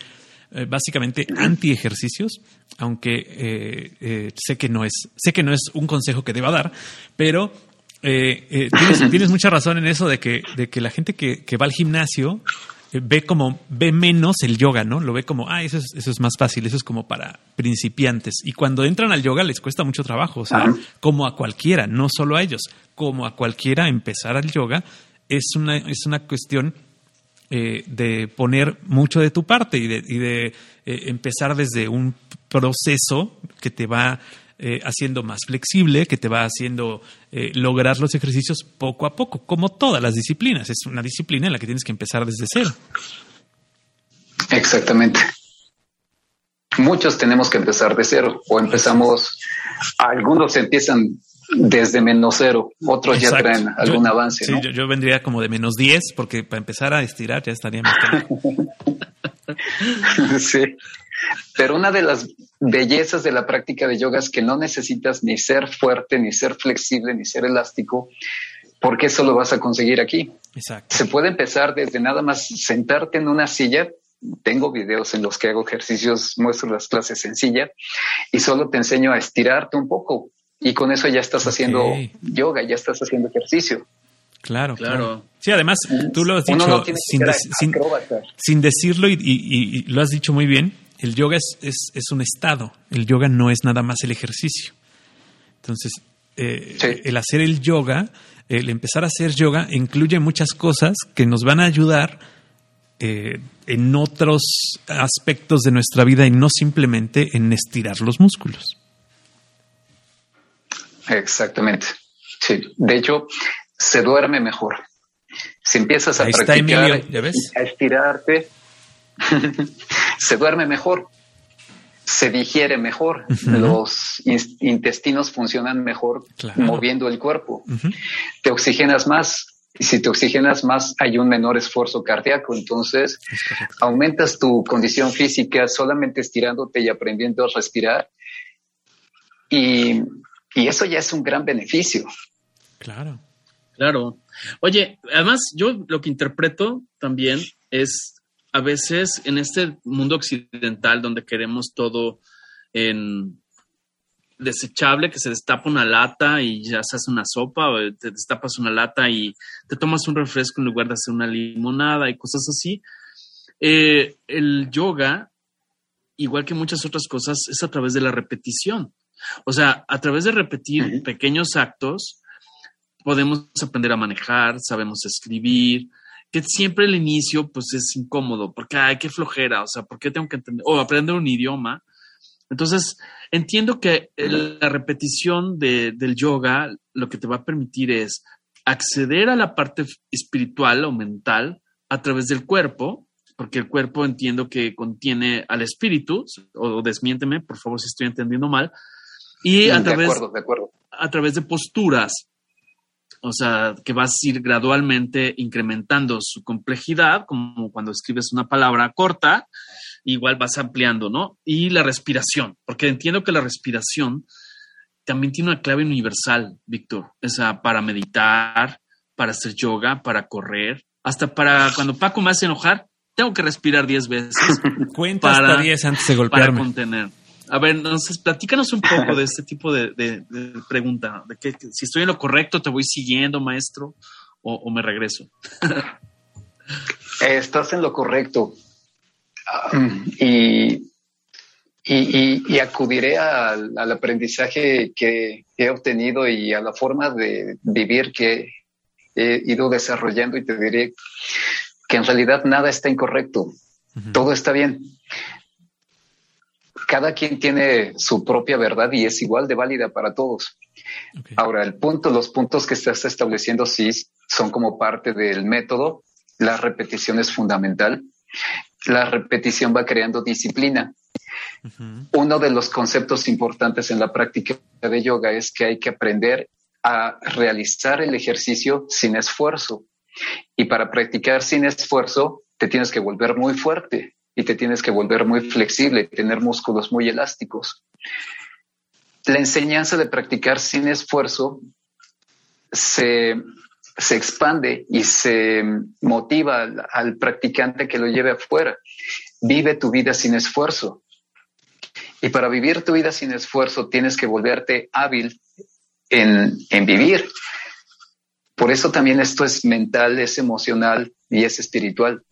eh, básicamente anti ejercicios, aunque sé que no es, sé que no es un consejo que deba dar, pero tienes, tienes, mucha razón en eso de que, de que la gente que, que va al gimnasio ve como, ve menos el yoga, ¿no? Lo ve como, ah, eso es, eso es más fácil, eso es como para principiantes. Y cuando entran al yoga les cuesta mucho trabajo, o sea, como a cualquiera, no solo a ellos, como a cualquiera empezar al yoga es una, es una cuestión eh, de poner mucho de tu parte y de, y de eh, empezar desde un proceso que te va eh, haciendo más flexible, que te va haciendo eh, lograr los ejercicios poco a poco, como todas las disciplinas. Es una disciplina en la que tienes que empezar desde cero.
Exactamente. Muchos tenemos que empezar de cero o empezamos, algunos empiezan desde menos cero, otros ya traen algún avance. Sí,
yo, vendría como de menos 10 porque para empezar a estirar ya estaría más (laughs)
sí. Pero una de las bellezas de la práctica de yoga es que no necesitas ni ser fuerte, ni ser flexible, ni ser elástico, porque eso lo vas a conseguir aquí. Exacto. Se puede empezar desde nada más sentarte en una silla. Tengo videos en los que hago ejercicios, muestro las clases en silla y solo te enseño a estirarte un poco. Y con eso ya estás haciendo yoga, ya estás haciendo ejercicio.
Claro, claro. Sí, además tú lo has dicho sin, decirlo y, lo has dicho muy bien. El yoga es, es, un estado. El yoga no es nada más el ejercicio. Entonces, eh, el hacer el yoga, el empezar a hacer yoga, incluye muchas cosas que nos van a ayudar eh, en otros aspectos de nuestra vida y no simplemente en estirar los músculos.
Exactamente. Sí, de hecho, se duerme mejor. Si empiezas a practicar, a estirarte, (laughs) se duerme mejor, se digiere mejor, los intestinos funcionan mejor moviendo el cuerpo, te oxigenas más. Y si te oxigenas más, hay un menor esfuerzo cardíaco. Entonces, aumentas tu condición física solamente estirándote y aprendiendo a respirar. Y, y eso ya es un gran beneficio.
Claro.
Claro. Oye, además yo lo que interpreto también es a veces en este mundo occidental donde queremos todo en desechable, que se destapa una lata y ya se hace una sopa, o te destapas una lata y te tomas un refresco en lugar de hacer una limonada y cosas así. Eh, el yoga, igual que muchas otras cosas, es a través de la repetición. O sea, a través de repetir pequeños actos, podemos aprender a manejar, sabemos escribir, que siempre el inicio pues es incómodo, porque hay que flojera, o sea, ¿por qué tengo que entender? O aprender un idioma. Entonces, entiendo que la repetición del yoga lo que te va a permitir es acceder a la parte espiritual o mental a través del cuerpo, porque el cuerpo entiendo que contiene al espíritu, o desmiénteme, por favor, si estoy entendiendo mal, y a, través, a través de posturas o sea, que vas a ir gradualmente incrementando su complejidad, como cuando escribes una palabra corta, igual vas ampliando, ¿no? Y la respiración, porque entiendo que la respiración también tiene una clave universal, Víctor, o sea, para meditar, para hacer yoga, para correr, hasta para cuando Paco me hace enojar, tengo que respirar 10 veces. (laughs)
Cuenta hasta 10 antes de golpearme.
Para contener. A ver, entonces, platícanos un poco de (laughs) este tipo de, pregunta, de que, si estoy en lo correcto, te voy siguiendo, maestro, o, me regreso. (laughs)
Estás en lo correcto. y, y, acudiré al, aprendizaje que he obtenido y a la forma de vivir que he ido desarrollando y te diré que en realidad nada está incorrecto. Todo está bien cada quien tiene su propia verdad y es igual de válida para todos. Ahora, el punto, los puntos que estás estableciendo sí son como parte del método. La repetición es fundamental. La repetición va creando disciplina. Uno de los conceptos importantes en la práctica de yoga es que hay que aprender a realizar el ejercicio sin esfuerzo. Y para practicar sin esfuerzo, te tienes que volver muy fuerte y te tienes que volver muy flexible, tener músculos muy elásticos. La enseñanza de practicar sin esfuerzo se, expande y se motiva al, practicante que lo lleve afuera. Vive tu vida sin esfuerzo. Y para vivir tu vida sin esfuerzo tienes que volverte hábil en, en vivir. Por eso también esto es mental, es emocional y es espiritual.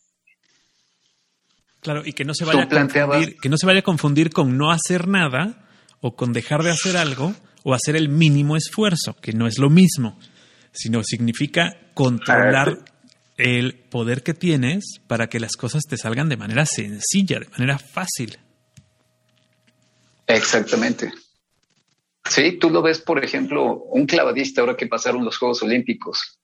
Claro, y que no se vaya a confundir, que no se vaya a confundir con no hacer nada o con dejar de hacer algo o hacer el mínimo esfuerzo, que no es lo mismo, sino significa controlar el poder que tienes para que las cosas te salgan de manera sencilla, de manera fácil.
Exactamente. Sí, tú lo ves, por ejemplo, un clavadista ahora que pasaron los Juegos Olímpicos.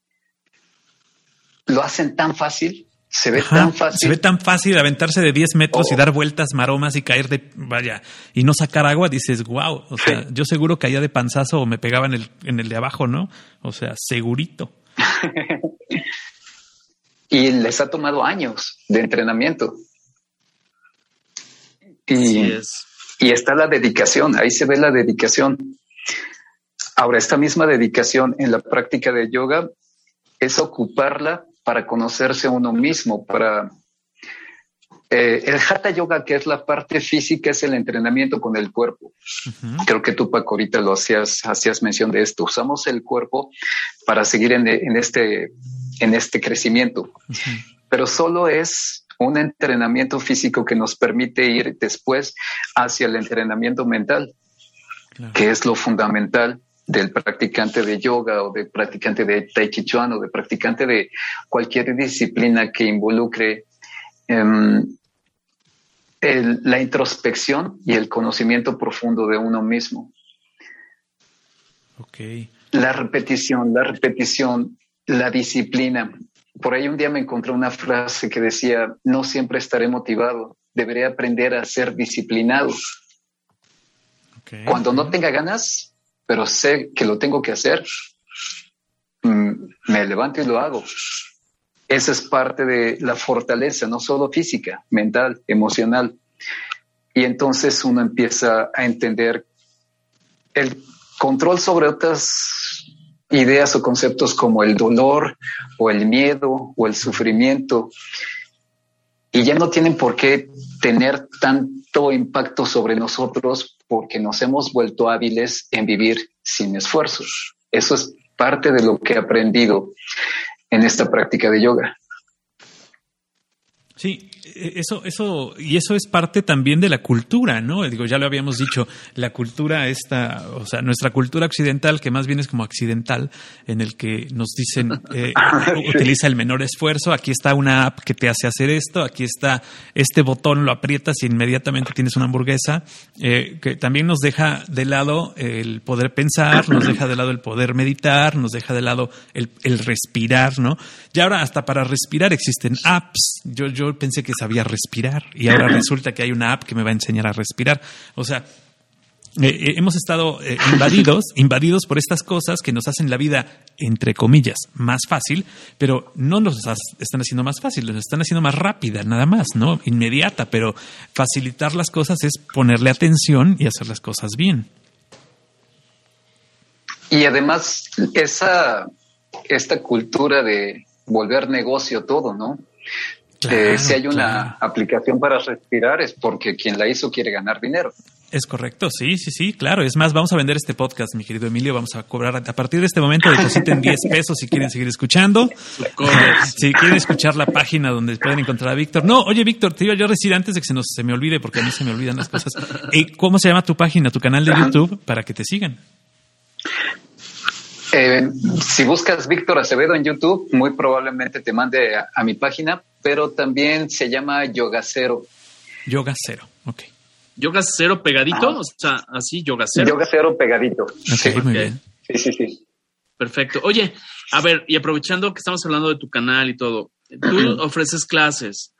Lo hacen tan fácil se ve tan fácil.
Se ve tan fácil aventarse de 10 metros y oh. dar vueltas maromas y caer de, vaya, y no sacar agua, dices, wow, o sea, yo seguro caía de panzazo o me pegaba en el, en el de abajo, ¿no? O sea, segurito. (laughs)
y les ha tomado años de entrenamiento. Y, y está la dedicación, ahí se ve la dedicación. Ahora, esta misma dedicación en la práctica de yoga es ocuparla para conocerse a uno mismo, para... Eh, el Hatha Yoga, que es la parte física, es el entrenamiento con el cuerpo. Creo que tú, Paco, ahorita lo hacías, hacías mención de esto. Usamos el cuerpo para seguir en, este, en este crecimiento, pero solo es un entrenamiento físico que nos permite ir después hacia el entrenamiento mental, que es lo fundamental del practicante de yoga o del practicante de tai chi chuan o de practicante de cualquier disciplina que involucre em, la introspección y el conocimiento profundo de uno mismo. La repetición, la repetición, la disciplina. Por ahí un día me encontré una frase que decía, no siempre estaré motivado, deberé aprender a ser disciplinado. Cuando no tenga ganas, pero sé que lo tengo que hacer, mm, me levanto y lo hago. Esa es parte de la fortaleza, no solo física, mental, emocional. Y entonces uno empieza a entender el control sobre otras ideas o conceptos como el dolor o el miedo o el sufrimiento. Y ya no tienen por qué tener tanto impacto sobre nosotros porque nos hemos vuelto hábiles en vivir sin esfuerzos. Eso es parte de lo que he aprendido en esta práctica de yoga.
Sí, eso, eso, y eso es parte también de la cultura, ¿no? Digo, ya lo habíamos dicho, la cultura esta, o sea, nuestra cultura occidental, que más bien es como accidental, en el que nos dicen, eh, (laughs) utiliza el menor esfuerzo, aquí está una app que te hace hacer esto, aquí está este botón, lo aprietas y inmediatamente tienes una hamburguesa, eh, que también nos deja de lado el poder pensar, nos deja de lado el poder meditar, nos deja de lado el, el respirar, ¿no? Y ahora hasta para respirar existen apps. Yo, yo pensé que sabía respirar y ahora (laughs) resulta que hay una app que me va a enseñar a respirar. O sea, eh, eh, hemos estado eh, invadidos, (laughs) invadidos por estas cosas que nos hacen la vida, entre comillas, más fácil, pero no nos están haciendo más fácil, nos están haciendo más rápida, nada más, ¿no? Inmediata, pero facilitar las cosas es ponerle atención y hacer las cosas bien.
Y además, esa, esta cultura de volver negocio todo, ¿no? Si hay una aplicación para respirar es porque quien la hizo quiere ganar dinero.
Es correcto, sí, sí, sí, claro. Es más, vamos a vender este podcast, mi querido Emilio. Vamos a cobrar a partir de este momento, depositen 10 (laughs) pesos si quieren seguir escuchando. (laughs) si quieren escuchar la página donde pueden encontrar a Víctor. No, oye, Víctor, te iba yo a decir antes de que se, nos, se me olvide, porque a mí se me olvidan las cosas. ¿Cómo se llama tu página, tu canal de YouTube, para que te sigan?
Eh, si buscas Víctor Acevedo en YouTube, muy probablemente te mande a, mi página, pero también se llama Yoga Cero.
Yoga Cero, ok.
¿Yoga Cero pegadito? O sea, así, Yoga Cero.
Yoga Cero pegadito.
sí, muy bien.
Sí, sí, sí.
Perfecto. Oye, a ver, y aprovechando que estamos hablando de tu canal y todo, tú ofreces clases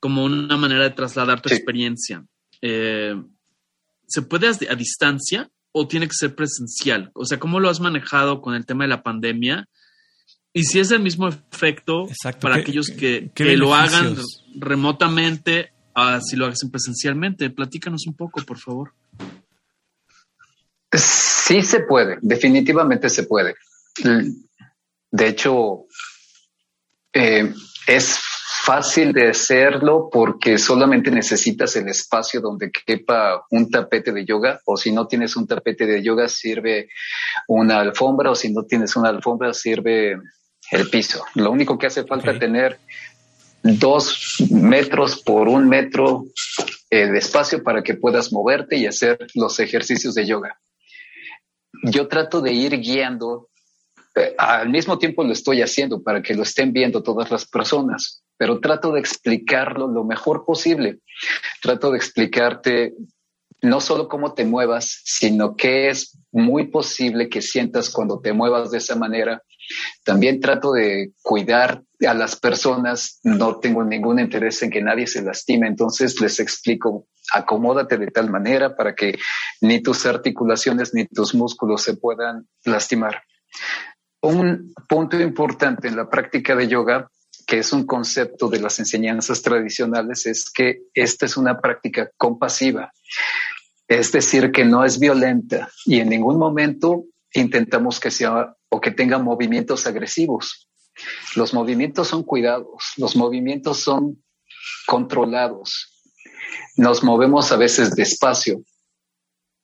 como una manera de trasladar tu experiencia. Eh, ¿Se puede a distancia? o tiene que ser presencial? O sea, ¿cómo lo has manejado con el tema de la pandemia? Y si es el mismo efecto para aquellos que, lo hagan remotamente, a si lo hacen presencialmente. Platícanos un poco, por favor.
Sí se puede, definitivamente se puede. De hecho, eh, es fácil de hacerlo porque solamente necesitas el espacio donde quepa un tapete de yoga o si no tienes un tapete de yoga sirve una alfombra o si no tienes una alfombra sirve el piso. Lo único que hace falta es tener dos metros por un metro eh, de espacio para que puedas moverte y hacer los ejercicios de yoga. Yo trato de ir guiando eh, al mismo tiempo lo estoy haciendo para que lo estén viendo todas las personas pero trato de explicarlo lo mejor posible. Trato de explicarte no solo cómo te muevas, sino qué es muy posible que sientas cuando te muevas de esa manera. También trato de cuidar a las personas, no tengo ningún interés en que nadie se lastime, entonces les explico, acomódate de tal manera para que ni tus articulaciones ni tus músculos se puedan lastimar. Un punto importante en la práctica de yoga que es un concepto de las enseñanzas tradicionales, es que esta es una práctica compasiva, es decir, que no es violenta y en ningún momento intentamos que sea o que tenga movimientos agresivos. Los movimientos son cuidados, los movimientos son controlados. Nos movemos a veces despacio.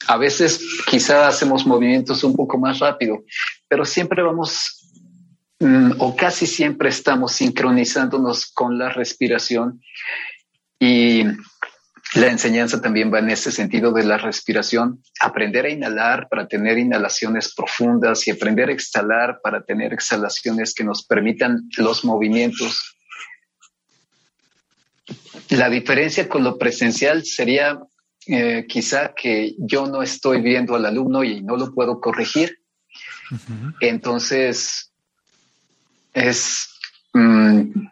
A veces quizá hacemos movimientos un poco más rápido, pero siempre vamos o casi siempre estamos sincronizándonos con la respiración y la enseñanza también va en ese sentido de la respiración, aprender a inhalar para tener inhalaciones profundas y aprender a exhalar para tener exhalaciones que nos permitan los movimientos. La diferencia con lo presencial sería eh, quizá que yo no estoy viendo al alumno y no lo puedo corregir. Entonces, es mm,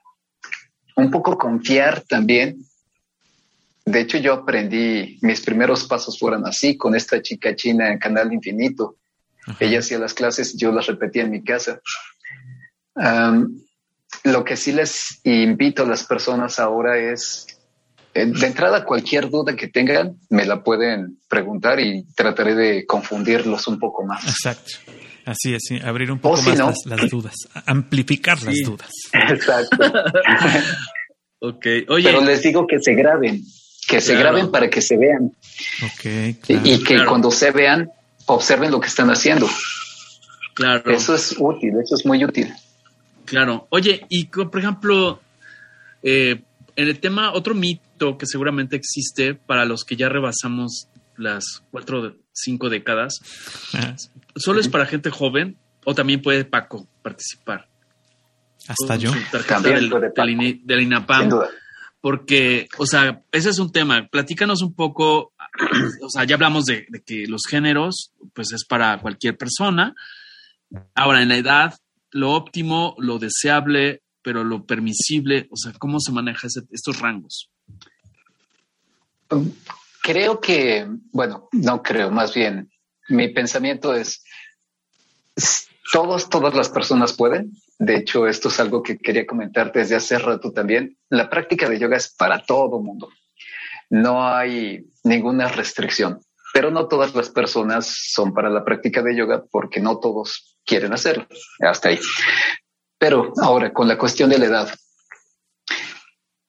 un poco confiar también. De hecho, yo aprendí, mis primeros pasos fueron así, con esta chica china en Canal Infinito. Ella hacía las clases, yo las repetía en mi casa. lo que sí les invito a las personas ahora es, eh, de entrada, cualquier duda que tengan, me la pueden preguntar y trataré de confundirlos un poco más.
Exacto. Así es, abrir un poco más las, dudas, amplificar las dudas. (laughs)
Exacto. (laughs)
ok, oye.
Pero les digo que se graben, que se graben para que se vean.
Ok.
Y, que cuando se vean, observen lo que están haciendo.
Claro.
Eso es útil, eso es muy útil.
Claro. Oye, y por ejemplo, eh, en el tema, otro mito que seguramente existe para los que ya rebasamos las cuatro, cinco décadas, ¿solo es para gente joven o también puede Paco participar?
Hasta yo.
También del, INAPAM. Porque, o sea, ese es un tema. Platícanos un poco, o sea, ya hablamos de, que los géneros, pues es para cualquier persona. Ahora, en la edad, lo óptimo, lo deseable, pero lo permisible, o sea, ¿cómo se maneja estos rangos?
Creo que, bueno, no creo, más bien, mi pensamiento es, todos, todas las personas pueden. De hecho, esto es algo que quería comentar desde hace rato también. La práctica de yoga es para todo mundo. No hay ninguna restricción, pero no todas las personas son para la práctica de yoga porque no todos quieren hacerlo. Hasta ahí. Pero ahora, con la cuestión de la edad,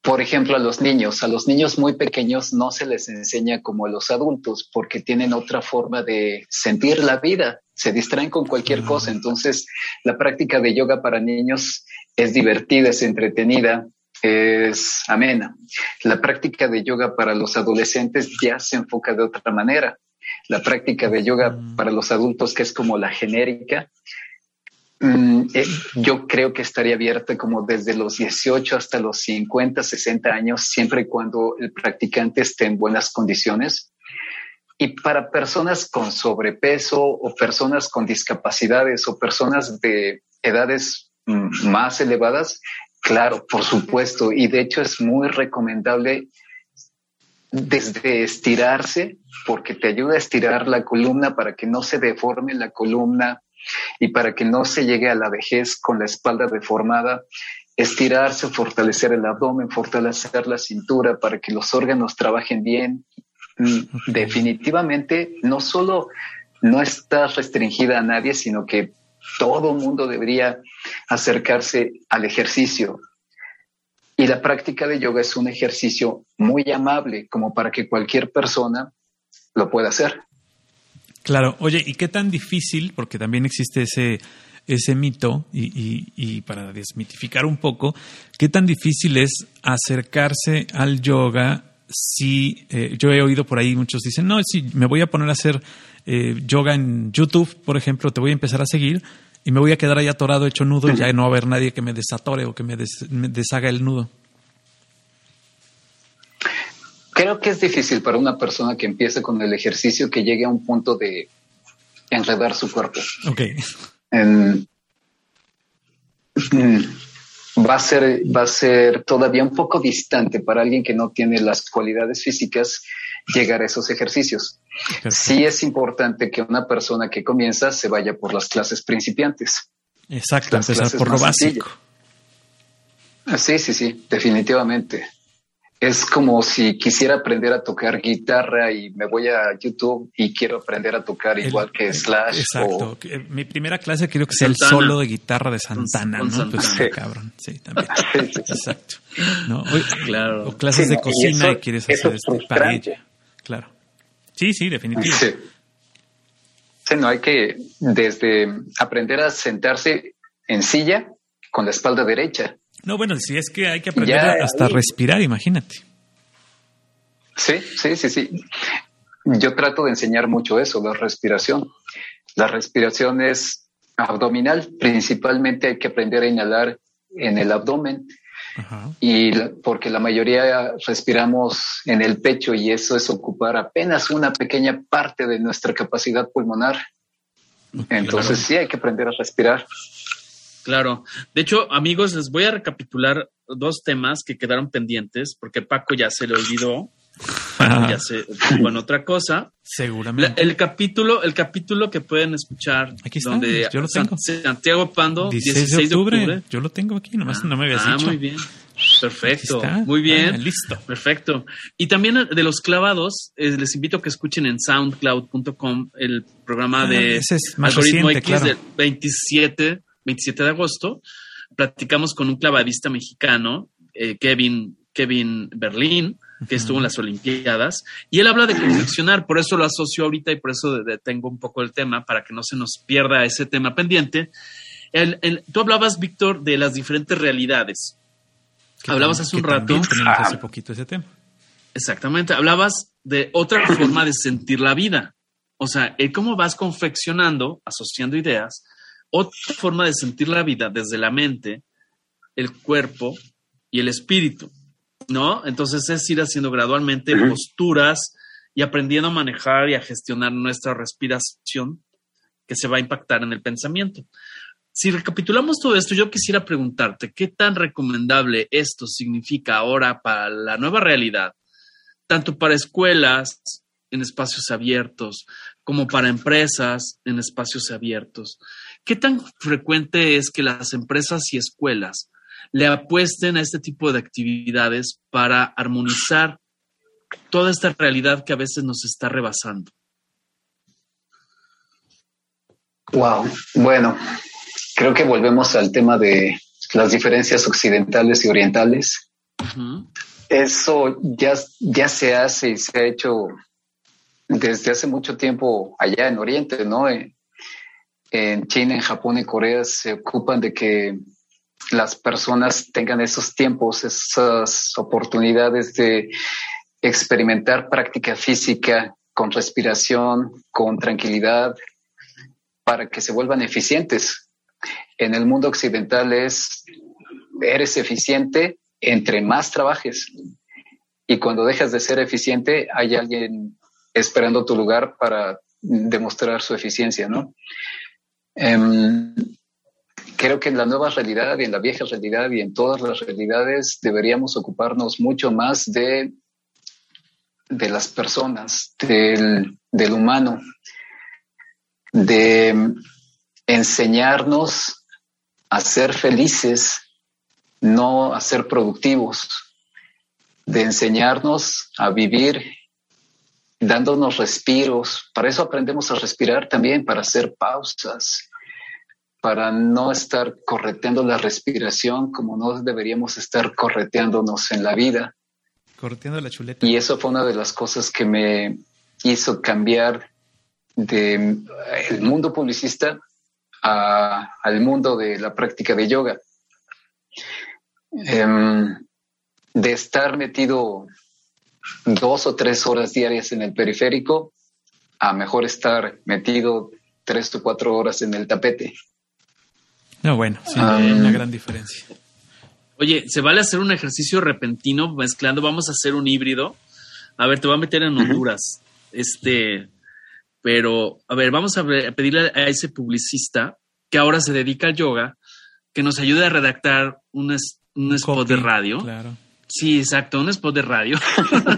por ejemplo, a los niños, a los niños muy pequeños no se les enseña como a los adultos porque tienen otra forma de sentir la vida, se distraen con cualquier cosa. Entonces, la práctica de yoga para niños es divertida, es entretenida, es amena. La práctica de yoga para los adolescentes ya se enfoca de otra manera. La práctica de yoga mm. para los adultos, que es como la genérica, Mm, eh, yo creo que estaría abierta como desde los 18 hasta los 50, 60 años, siempre y cuando el practicante esté en buenas condiciones. Y para personas con sobrepeso o personas con discapacidades o personas de edades mm, más elevadas, claro, por supuesto. Y de hecho es muy recomendable desde estirarse, porque te ayuda a estirar la columna para que no se deforme la columna, y para que no se llegue a la vejez con la espalda deformada, estirarse, fortalecer el abdomen, fortalecer la cintura para que los órganos trabajen bien. Mm, definitivamente, no solo no está restringida a nadie, sino que todo mundo debería acercarse al ejercicio. Y la práctica de yoga es un ejercicio muy amable como para que cualquier persona lo pueda hacer.
Claro, oye, ¿y qué tan difícil, porque también existe ese, ese mito, y, y, para desmitificar un poco, qué tan difícil es acercarse al yoga si eh, yo he oído por ahí, muchos dicen, no, si me voy a poner a hacer eh, yoga en YouTube, por ejemplo, te voy a empezar a seguir y me voy a quedar ahí atorado, hecho nudo, y ya no va a haber nadie que me desatore o que me deshaga el nudo.
Creo que es difícil para una persona que empiece con el ejercicio que llegue a un punto de enredar su cuerpo.
Ok.
Va a ser, va a ser todavía un poco distante para alguien que no tiene las cualidades físicas llegar a esos ejercicios. Sí es importante que una persona que comienza se vaya por las clases principiantes.
Exacto, empezar por lo básico.
Sí, sí, sí, definitivamente. Es como si quisiera aprender a tocar guitarra y me voy a YouTube y quiero aprender a tocar igual que Slash.
Exacto. Mi primera clase creo que es el solo de guitarra de Santana, ¿no? Pues, sí. cabrón. Sí, también. (laughs) Exacto. ¿No? claro. O clases de cocina y, quieres hacer este paella. Claro. Sí, sí, definitivamente.
Sí. no hay que desde aprender a sentarse en silla con la espalda derecha
no, bueno, si es que hay que aprender hasta respirar, imagínate.
Sí, sí, sí, sí. Yo trato de enseñar mucho eso, la respiración. La respiración es abdominal, principalmente hay que aprender a inhalar en el abdomen. Y porque la mayoría respiramos en el pecho y eso es ocupar apenas una pequeña parte de nuestra capacidad pulmonar. Entonces sí hay que aprender a respirar.
Claro. De hecho, amigos, les voy a recapitular dos temas que quedaron pendientes porque Paco ya se le olvidó. ya se bueno otra cosa.
Seguramente.
el capítulo, el capítulo que pueden escuchar
aquí está, donde yo lo tengo.
Santiago Pando, 16, de, octubre.
Yo lo tengo aquí, nomás no me habías
ah,
dicho.
muy bien. Perfecto, muy bien.
Ah, listo.
Perfecto. Y también de los clavados, eh, les invito a que escuchen en soundcloud.com el programa ah, de
ese es Algoritmo X claro. del
27 27 de agosto, platicamos con un clavadista mexicano, eh, Kevin, Kevin Berlín, que estuvo en las Olimpiadas, y él habla de confeccionar, por eso lo asocio ahorita y por eso detengo un poco el tema, para que no se nos pierda ese tema pendiente. tú hablabas, Víctor, de las diferentes realidades. Hablabas hace un rato.
hace poquito ese tema.
Exactamente. Hablabas de otra forma de sentir la vida. O sea, cómo vas confeccionando, asociando ideas, otra forma de sentir la vida desde la mente, el cuerpo y el espíritu, ¿no? Entonces es ir haciendo gradualmente posturas y aprendiendo a manejar y a gestionar nuestra respiración que se va a impactar en el pensamiento. Si recapitulamos todo esto, yo quisiera preguntarte, ¿qué tan recomendable esto significa ahora para la nueva realidad, tanto para escuelas en espacios abiertos como para empresas en espacios abiertos? ¿Qué tan frecuente es que las empresas y escuelas le apuesten a este tipo de actividades para armonizar toda esta realidad que a veces nos está rebasando?
Wow, bueno, creo que volvemos al tema de las diferencias occidentales y orientales. Eso ya, ya se hace y se ha hecho desde hace mucho tiempo allá en Oriente, ¿no? Eh, en China, en Japón y Corea se ocupan de que las personas tengan esos tiempos, esas oportunidades de experimentar práctica física con respiración, con tranquilidad, para que se vuelvan eficientes. En el mundo occidental es, eres eficiente entre más trabajes. Y cuando dejas de ser eficiente, hay alguien esperando tu lugar para demostrar su eficiencia, ¿no? Em, creo que en la nueva realidad y en la vieja realidad y en todas las realidades deberíamos ocuparnos mucho más de, de las personas, del, del humano, de enseñarnos a ser felices, no a ser productivos, de enseñarnos a vivir dándonos respiros. Para eso aprendemos a respirar también, para hacer pausas, para no estar correteando la respiración como no deberíamos estar correteándonos en la vida.
Correteando la chuleta.
Y eso fue una de las cosas que me hizo cambiar del el mundo publicista al mundo de la práctica de yoga. Em, de estar metido dos o tres horas diarias en el periférico a mejor estar metido tres o cuatro horas en el tapete.
No, bueno, sí, hay una gran diferencia.
Oye, ¿se vale hacer un ejercicio repentino mezclando? Vamos a hacer un híbrido. A ver, te voy a meter en Honduras. Este, pero, a ver, vamos a, pedirle a ese publicista que ahora se dedica al yoga que nos ayude a redactar un, un spot de radio.
Claro
Sí, exacto, un spot de radio.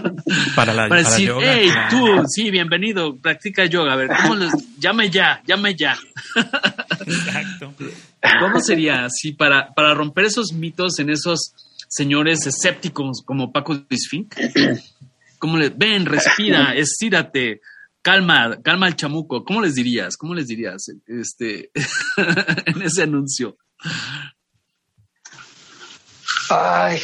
(laughs)
para la
para, decir, hey, tú, sí, bienvenido, practica yoga. A ver, ¿cómo les... Llame ya, llame ya. (laughs)
exacto.
¿Cómo sería así para, para romper esos mitos en esos señores escépticos como Paco Disfink? ¿Cómo le ven, respira, (laughs) estírate, calma, calma al chamuco? ¿Cómo les dirías? ¿Cómo les dirías este, en ese anuncio?
Ay,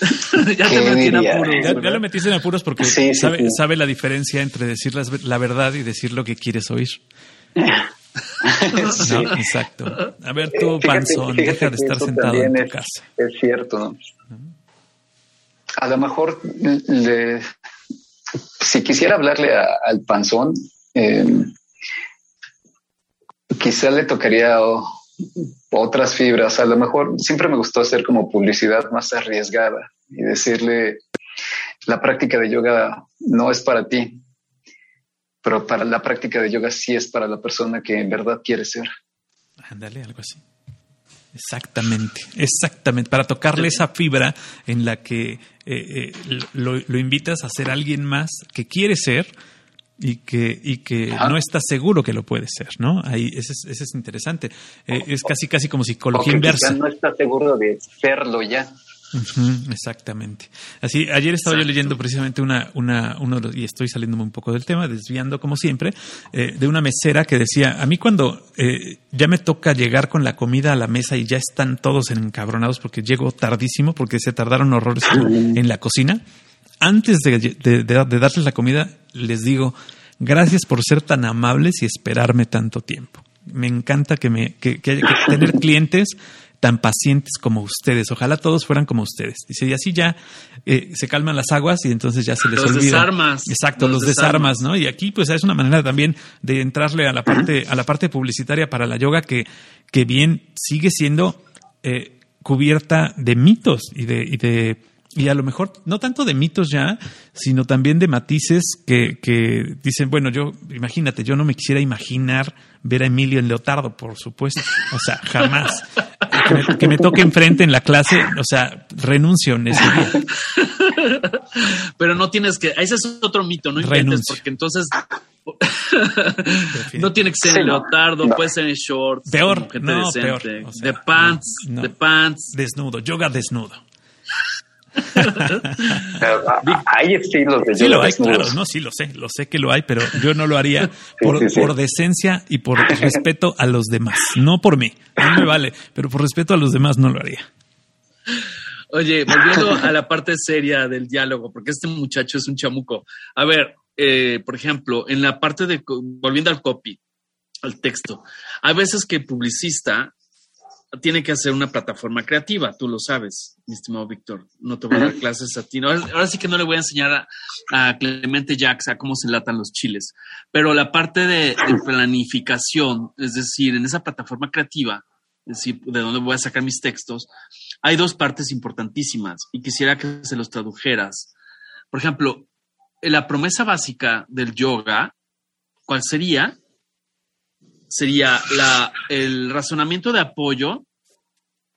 (laughs)
ya te metí en apuros. Ya, lo metiste en apuros porque sabe, sabe, la diferencia entre decir la, verdad y decir lo que quieres oír. (laughs) exacto. A ver, tú, Panzón, deja de estar sentado en tu casa.
Es cierto, ¿no? A lo mejor, si quisiera hablarle al Panzón, eh, quizá le tocaría otras fibras. A lo mejor siempre me gustó hacer como publicidad más arriesgada y decirle, la práctica de yoga no es para ti, pero para la práctica de yoga sí es para la persona que en verdad quiere ser.
Ándale, algo así. Exactamente, exactamente, para tocarle esa fibra en la que eh, eh, lo, lo, invitas a ser alguien más que quiere ser, y que, y que no está seguro que lo puede ser, ¿no? Ahí, ese es, ese es interesante. Eh, es casi, casi como psicología inversa.
no está seguro de serlo ya.
exactamente. Así, ayer estaba yo leyendo precisamente una, una, uno y estoy saliéndome un poco del tema, desviando como siempre, eh, de una mesera que decía, a mí cuando eh, ya me toca llegar con la comida a la mesa y ya están todos encabronados porque llego tardísimo, porque se tardaron horrores en la cocina, antes de, de, darles la comida, les digo, gracias por ser tan amables y esperarme tanto tiempo. Me encanta que me que, que, (laughs) tener clientes tan pacientes como ustedes. Ojalá todos fueran como ustedes. Dice, y así ya eh, se calman las aguas y entonces ya se les
los
olvida.
Desarmas.
Exacto, los, desarmas. ¿no? Y aquí pues es una manera también de entrarle a la parte, a la parte publicitaria para la yoga que, que bien sigue siendo eh, cubierta de mitos y de, y de y a lo mejor no tanto de mitos ya, sino también de matices que, que, dicen, bueno, yo, imagínate, yo no me quisiera imaginar ver a Emilio en Leotardo, por supuesto. O sea, jamás. Que me, toque enfrente en la clase, o sea, renuncio en ese día.
Pero no tienes que, ese es otro mito, no inventes, porque entonces no tiene que ser en leotardo, puede ser en short.
Peor, no, peor.
de pants, de pants.
Desnudo, yoga desnudo.
Hay estilos de
Sí lo hay, claro, no, sí lo sé, lo sé que lo hay, pero yo no lo haría (laughs) por, decencia y por (laughs) respeto a los demás, no por mí, no me vale, pero por respeto a los demás no lo haría.
Oye, volviendo (laughs) a la parte seria del diálogo, porque este muchacho es un chamuco. A ver, eh, por ejemplo, en la parte de, volviendo al copy, al texto, hay veces que el publicista tiene que hacer una plataforma creativa, tú lo sabes, mi estimado Víctor. No te voy a dar clases a ti. ahora, sí que no le voy a enseñar a, Clemente Jax a cómo se latan los chiles, pero la parte de, planificación, es decir, en esa plataforma creativa, es decir, de dónde voy a sacar mis textos, hay dos partes importantísimas y quisiera que se los tradujeras. Por ejemplo, la promesa básica del yoga, ¿cuál sería? Sería la, el razonamiento de apoyo,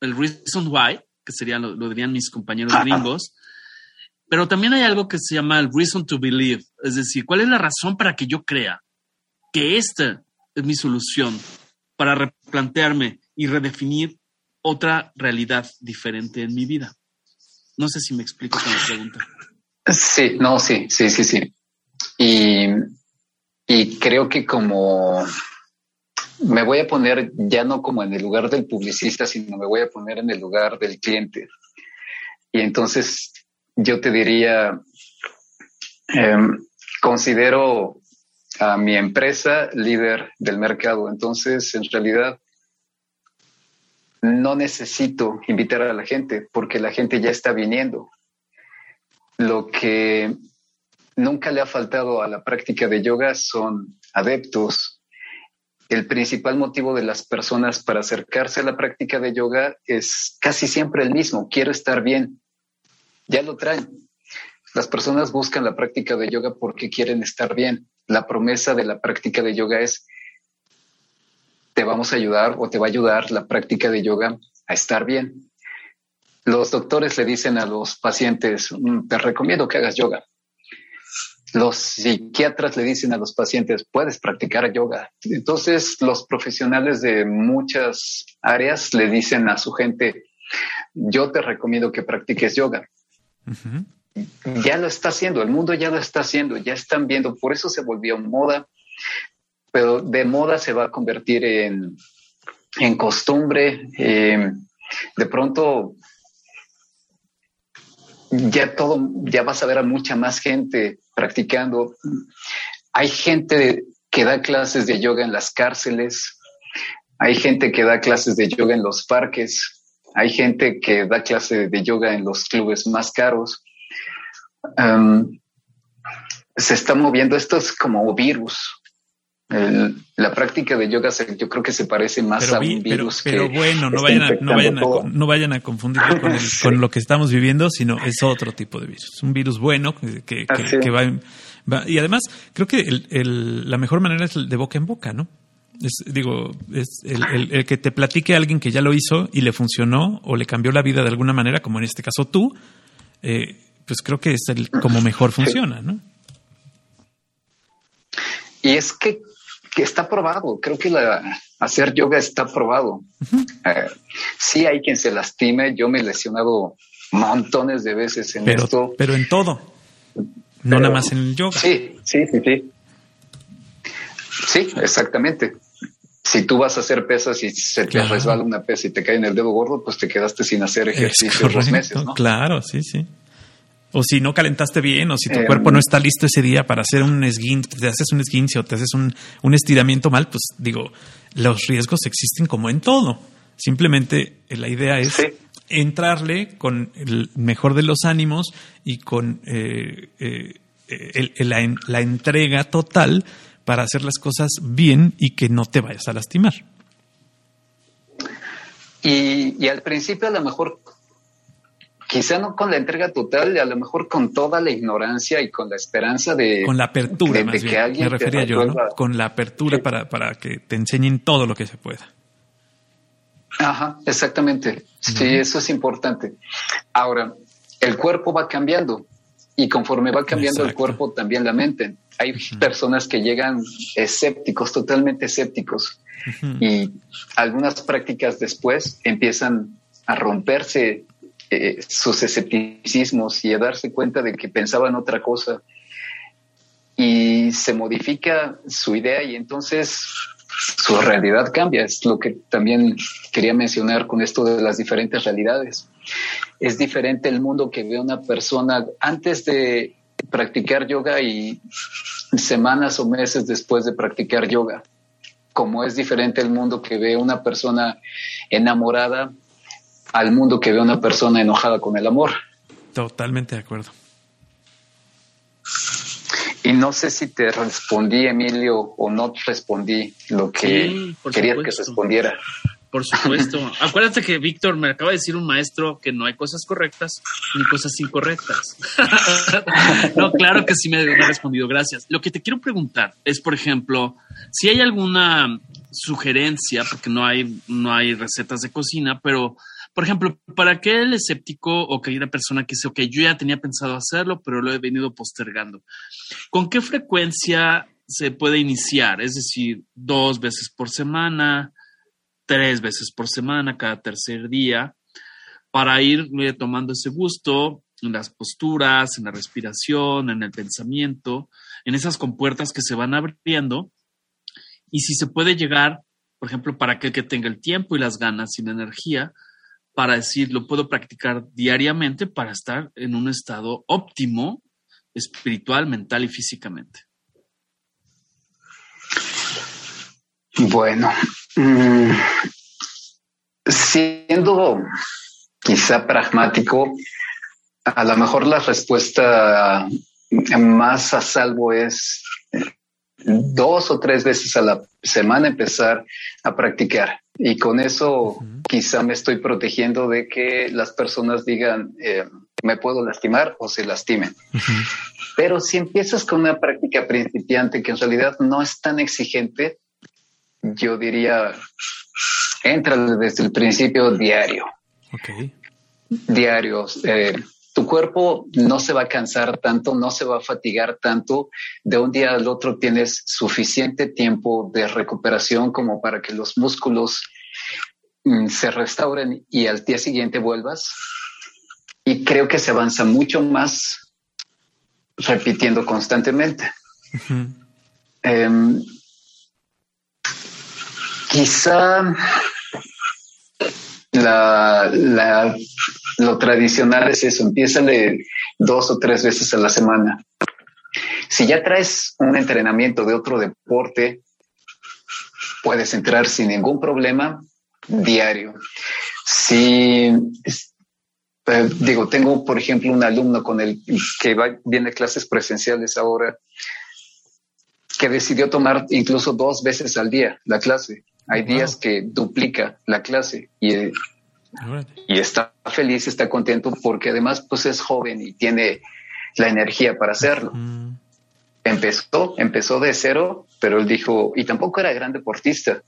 el reason why, que sería, lo, dirían mis compañeros gringos, pero también hay algo que se llama el reason to believe, es decir, cuál es la razón para que yo crea que esta es mi solución para replantearme y redefinir otra realidad diferente en mi vida. No sé si me explico con la pregunta.
Sí, no, sí, sí, sí, sí. Y, y creo que como me voy a poner ya no como en el lugar del publicista, sino me voy a poner en el lugar del cliente. Y entonces yo te diría, em, considero a mi empresa líder del mercado. Entonces, en realidad, no necesito invitar a la gente porque la gente ya está viniendo. Lo que nunca le ha faltado a la práctica de yoga son adeptos, el principal motivo de las personas para acercarse a la práctica de yoga es casi siempre el mismo, quiero estar bien. Ya lo traen. Las personas buscan la práctica de yoga porque quieren estar bien. La promesa de la práctica de yoga es, te vamos a ayudar o te va a ayudar la práctica de yoga a estar bien. Los doctores le dicen a los pacientes, mm, te recomiendo que hagas yoga. Los psiquiatras le dicen a los pacientes, puedes practicar yoga. Entonces, los profesionales de muchas áreas le dicen a su gente, yo te recomiendo que practiques yoga. Ya lo está haciendo, el mundo ya lo está haciendo, ya están viendo, por eso se volvió moda, pero de moda se va a convertir en, en costumbre. Eh, de pronto ya todo, ya vas a ver a mucha más gente practicando. Hay gente que da clases de yoga en las cárceles, hay gente que da clases de yoga en los parques, hay gente que da clases de yoga en los clubes más caros. se está moviendo, esto es como virus. La práctica de yoga yo creo que se parece más a un virus.
Pero, bueno, no vayan, a, no, vayan a, no vayan a confundirlo (laughs) con, lo que estamos viviendo, sino es otro tipo de virus. Un virus bueno que, que, va, Y además, creo que la mejor manera es de boca en boca, ¿no? Es, digo, es el, que te platique a alguien que ya lo hizo y le funcionó o le cambió la vida de alguna manera, como en este caso tú, eh, pues creo que es el como mejor funciona, ¿no?
Y es que, está probado, creo que la, hacer yoga está probado. Eh, sí hay quien se lastime, yo me he lesionado montones de veces en esto.
Pero en todo, no nada más en el yoga.
Sí, sí, sí, sí. Sí, exactamente si tú vas a hacer pesas y se te resbala una pesa y te cae en el dedo gordo, pues te quedaste sin hacer ejercicio dos meses, ¿no?
Claro, sí, sí. O si no calentaste bien, o si tu em, cuerpo no está listo ese día para hacer un esguince, te haces un esguince o te haces un, estiramiento mal, pues digo, los riesgos existen como en todo. Simplemente eh, la idea es entrarle con el mejor de los ánimos y con eh, eh, la, la entrega total para hacer las cosas bien y que no te vayas a lastimar.
Y, al principio a lo mejor, quizá no con la entrega total, a lo mejor con toda la ignorancia y con la esperanza de...
Con la apertura, más bien. me refería yo, Con la apertura para, para que te enseñen todo lo que se pueda.
Ajá, exactamente. Sí, eso es importante. Ahora, el cuerpo va cambiando y conforme va cambiando el cuerpo, también la mente. Hay personas que llegan escépticos, totalmente escépticos, y algunas prácticas después empiezan a romperse eh, sus escepticismos y a darse cuenta de que pensaban otra cosa y se modifica su idea y entonces su realidad cambia. Es lo que también quería mencionar con esto de las diferentes realidades. Es diferente el mundo que ve una persona antes de practicar yoga y semanas o meses después de practicar yoga. Como es diferente el mundo que ve una persona enamorada al mundo que ve una persona enojada con el amor.
Totalmente de acuerdo.
Y no sé si te respondí, Emilio, o no respondí lo que quería que respondiera.
Por supuesto. (laughs) Acuérdate que Víctor me acaba de decir un maestro que no hay cosas correctas ni cosas incorrectas. (laughs) no, claro que sí me, ha respondido. Gracias. Lo que te quiero preguntar es, por ejemplo, si hay alguna sugerencia, porque no hay, no hay recetas de cocina, pero, por ejemplo, para aquel escéptico o una persona que dice, ok, yo ya tenía pensado hacerlo, pero lo he venido postergando, ¿con qué frecuencia se puede iniciar? Es decir, dos veces por semana, tres veces por semana, cada tercer día, para ir eh, tomando ese gusto en las posturas, en la respiración, en el pensamiento, en esas compuertas que se van abriendo. Y si se puede llegar, por ejemplo, para aquel que tenga el tiempo y las ganas y la energía, para decir, lo puedo practicar diariamente para estar en un estado óptimo espiritual, mental y físicamente.
Bueno, mm, siendo quizá pragmático, a lo mejor la respuesta más a salvo es dos o tres veces a la semana empezar a practicar. Y con eso quizá me estoy protegiendo de que las personas digan, eh, me puedo lastimar o se lastimen. Pero si empiezas con una práctica principiante que en realidad no es tan exigente, yo diría, entra desde el principio diario.
Okay.
Diario. Eh, cuerpo no se va a cansar tanto, no se va a fatigar tanto. De un día al otro tienes suficiente tiempo de recuperación como para que los músculos mm, se restauren y al día siguiente vuelvas. Y creo que se avanza mucho más repitiendo constantemente. Em, quizá la, lo tradicional es eso, empieza de dos o tres veces a la semana. Si ya traes un entrenamiento de otro deporte, puedes entrar sin ningún problema diario. Si eh, digo, tengo por ejemplo un alumno con el que va, viene a clases presenciales ahora que decidió tomar incluso dos veces al día la clase. Hay días que duplica la clase y, y está feliz, está contento porque además pues es joven y tiene la energía para hacerlo. Empezó, empezó de cero, pero él dijo, y tampoco era gran deportista.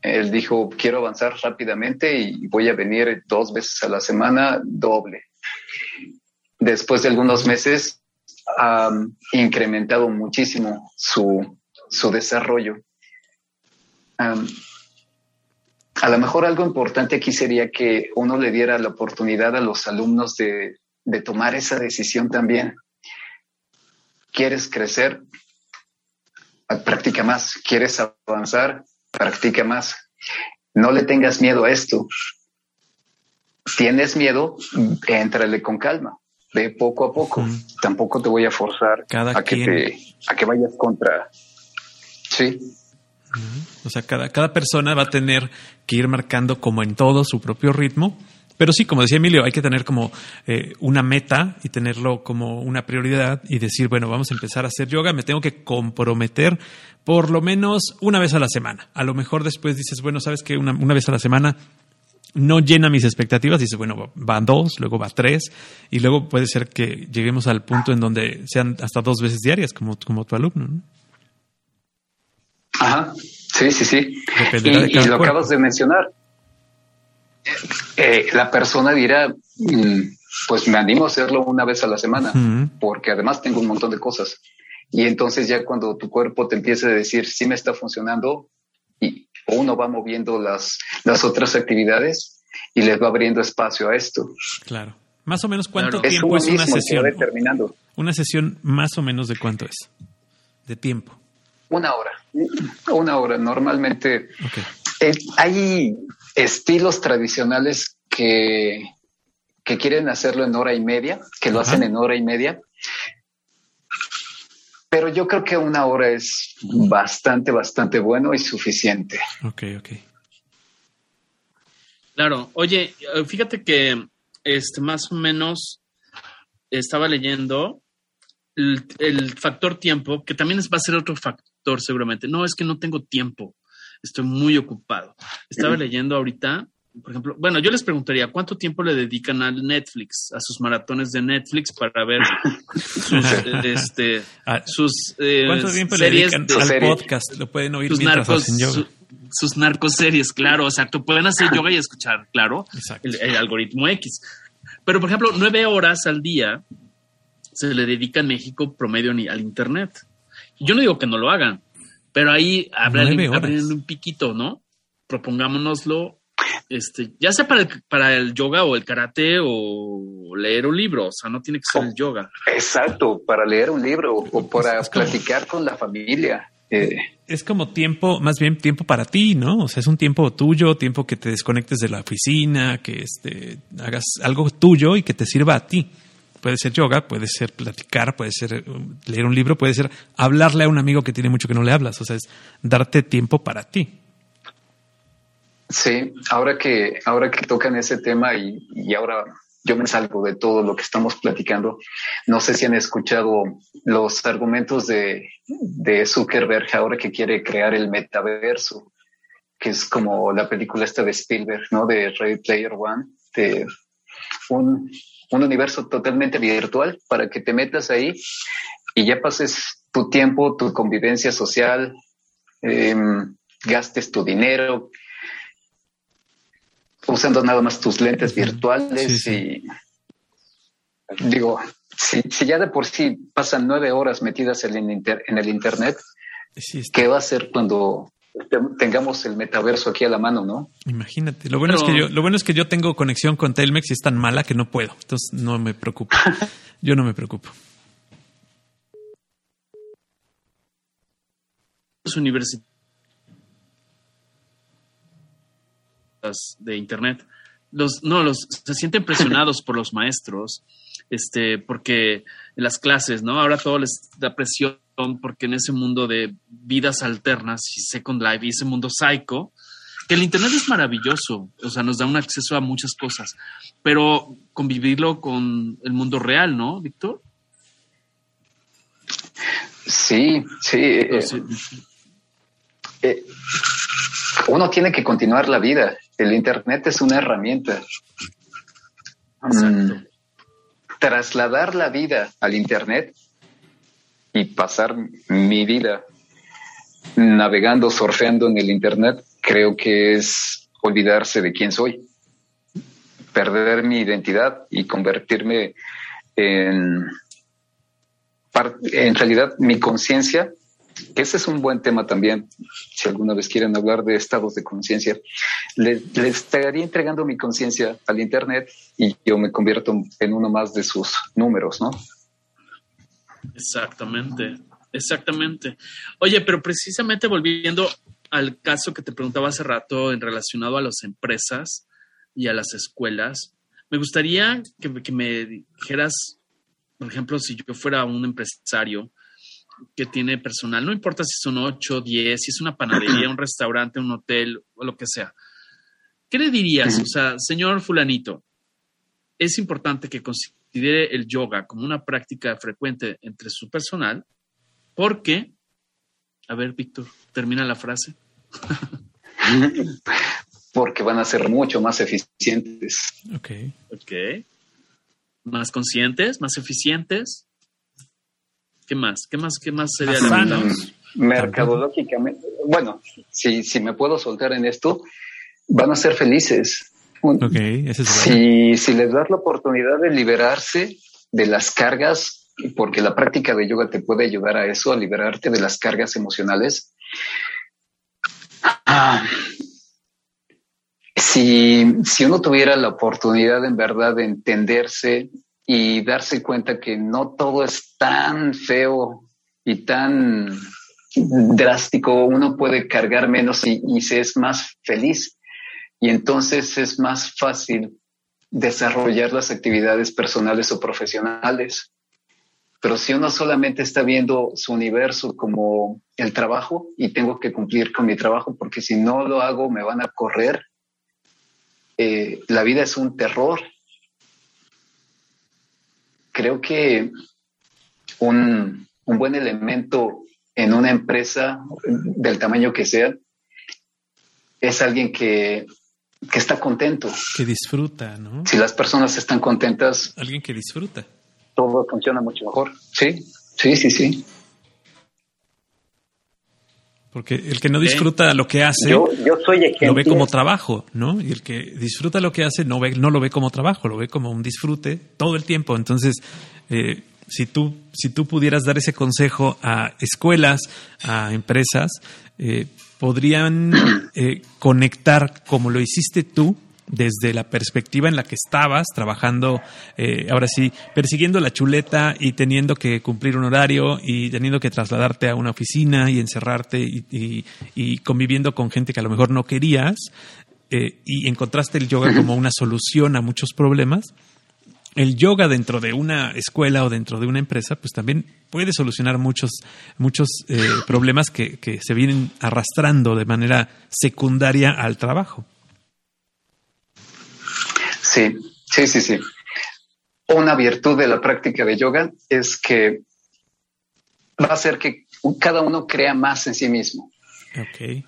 Él dijo, quiero avanzar rápidamente y voy a venir dos veces a la semana doble. Después de algunos meses ha incrementado muchísimo su, su desarrollo a lo mejor algo importante aquí sería que uno le diera la oportunidad a los alumnos de, tomar esa decisión también. ¿Quieres crecer? Practica más. ¿Quieres avanzar? Practica más. No le tengas miedo a esto. ¿Tienes miedo? Éntrale con calma. Ve poco a poco. Tampoco te voy a forzar a, que te, a que vayas contra. Sí.
O sea, cada, cada persona va a tener que ir marcando como en todo su propio ritmo. Pero sí, como decía Emilio, hay que tener como eh, una meta y tenerlo como una prioridad y decir, bueno, vamos a empezar a hacer yoga, me tengo que comprometer por lo menos una vez a la semana. A lo mejor después dices, bueno, sabes que una, una vez a la semana no llena mis expectativas, dices, bueno, van dos, luego va tres, y luego puede ser que lleguemos al punto en donde sean hasta dos veces diarias, como, como tu alumno. ¿no?
Ajá, sí, sí, sí. Y, lo acabas de mencionar. Eh, la persona dirá, mm, pues me animo a hacerlo una vez a la semana, porque además tengo un montón de cosas. Y entonces ya cuando tu cuerpo te empieza a decir si me está funcionando y uno va moviendo las, las otras actividades y les va abriendo espacio a esto.
Claro. Más o menos cuánto tiempo es, una sesión. Una sesión más o menos de cuánto es de tiempo.
Una hora, una hora. Normalmente eh, hay estilos tradicionales que, que quieren hacerlo en hora y media, que lo hacen en hora y media. Pero yo creo que una hora es bastante, bastante bueno y suficiente.
Ok, ok.
Claro. Oye, eh, fíjate que este más o menos estaba leyendo el, el, factor tiempo, que también va a ser otro seguramente. No, es que no tengo tiempo, estoy muy ocupado. Estaba leyendo ahorita, por ejemplo, bueno, yo les preguntaría, ¿cuánto tiempo le dedican al Netflix, a sus maratones de Netflix para ver sus, (laughs) este,
ah, sus eh, ¿Cuánto tiempo le dedican al podcast? Lo pueden oír sus mientras narcos, hacen yoga.
sus narcoseries, claro, exacto. Pueden hacer yoga y escuchar, claro, el, algoritmo X. Pero, por ejemplo, nueve horas al día se le dedica en México promedio al Internet. Yo no digo que no lo hagan, pero ahí abriendo un piquito, ¿no? Propongámonoslo, este, ya sea para el, para el yoga o el karate o leer un libro, o sea, no tiene que ser el yoga.
Exacto, para leer un libro o para platicar con la familia. Eh.
Es como tiempo, más bien tiempo para ti, ¿no? O sea, es un tiempo tuyo, tiempo que te desconectes de la oficina, que este, hagas algo tuyo y que te sirva a ti. Puede ser yoga, puede ser platicar, puede ser um, leer un libro, puede ser hablarle a un amigo que tiene mucho que no le hablas. O sea, es darte tiempo para ti.
Sí, ahora que, ahora que tocan ese tema y, y ahora yo me salgo de todo lo que estamos platicando. No sé si han escuchado los argumentos de, de Zuckerberg ahora que quiere crear el metaverso, que es como la película esta de Spielberg, ¿no? De Ready Player One, de un, un universo totalmente virtual para que te metas ahí y ya pases tu tiempo, tu convivencia social, em, gastes tu dinero usando nada más tus lentes virtuales y digo, si, ya de por sí pasan nueve horas metidas en el, en el Internet, ¿qué va a ser cuando tengamos el metaverso aquí a la mano, ¿no?
Imagínate. Lo bueno es que yo, lo bueno es que yo tengo conexión con Telmex y es tan mala que no puedo. Entonces no me preocupo. (laughs) yo no me preocupo.
universidades de internet los no los se sienten presionados (laughs) por los maestros este porque en las clases no ahora todo les da presión porque en ese mundo de vidas alternas y Second Life y ese mundo psycho, que el Internet es maravilloso, o sea, nos da un acceso a muchas cosas, pero convivirlo con el mundo real, ¿no, Víctor?
Sí, sí. Eh, eh, uno tiene que continuar la vida. El Internet es una herramienta. Mm, trasladar la vida al Internet y pasar mi vida navegando, surfeando en el Internet, creo que es olvidarse de quién soy, perder mi identidad y convertirme en, en realidad mi conciencia, que ese es un buen tema también, si alguna vez quieren hablar de estados de conciencia, le, le, estaría entregando mi conciencia al Internet y yo me convierto en uno más de sus números, ¿no?
Exactamente, exactamente. Oye, pero precisamente volviendo al caso que te preguntaba hace rato en relacionado a las empresas y a las escuelas, me gustaría que, me dijeras, por ejemplo, si yo fuera un empresario que tiene personal, no importa si son 8, 10, si es una panadería, un restaurante, un hotel o lo que sea, ¿qué le dirías? O sea, señor fulanito, es importante que considere el yoga como una práctica frecuente entre su personal, porque, a ver, Víctor, termina la frase. (laughs)
porque van a ser mucho más eficientes.
Ok. Ok. Más conscientes, más eficientes. ¿Qué más? ¿Qué más? ¿Qué más sería la
Mercadológicamente, bueno, si, si me puedo soltar en esto, van a ser felices si, si les das la oportunidad de liberarse de las cargas, porque la práctica de yoga te puede ayudar a eso, a liberarte de las cargas emocionales. Ah, si, si uno tuviera la oportunidad en verdad de entenderse y darse cuenta que no todo es tan feo y tan drástico, uno puede cargar menos y, y se es más feliz y entonces es más fácil desarrollar las actividades personales o profesionales. Pero si uno solamente está viendo su universo como el trabajo y tengo que cumplir con mi trabajo porque si no lo hago me van a correr, eh, la vida es un terror. Creo que un, un buen elemento en una empresa del tamaño que sea es alguien que que está contento.
Que disfruta, ¿no?
Si las personas están contentas.
Alguien que disfruta.
Todo funciona mucho mejor. Sí, sí, sí, sí.
Porque el que no disfruta lo que hace, yo, soy lo ve como trabajo, ¿no? Y el que disfruta lo que hace no, ve, no lo ve como trabajo, lo ve como un disfrute todo el tiempo. Entonces, eh, si, tú, si tú pudieras dar ese consejo a escuelas, a empresas, eh, podrían eh, conectar como lo hiciste tú desde la perspectiva en la que estabas trabajando, eh, ahora sí, persiguiendo la chuleta y teniendo que cumplir un horario y teniendo que trasladarte a una oficina y encerrarte y, conviviendo con gente que a lo mejor no querías eh, y encontraste el yoga como una solución a muchos problemas el yoga dentro de una escuela o dentro de una empresa, pues también puede solucionar muchos, muchos eh, (laughs) problemas que, que, se vienen arrastrando de manera secundaria al trabajo.
Sí, sí, sí, sí. Una virtud de la práctica de yoga es que va a hacer que cada uno crea más en sí mismo.
Okay.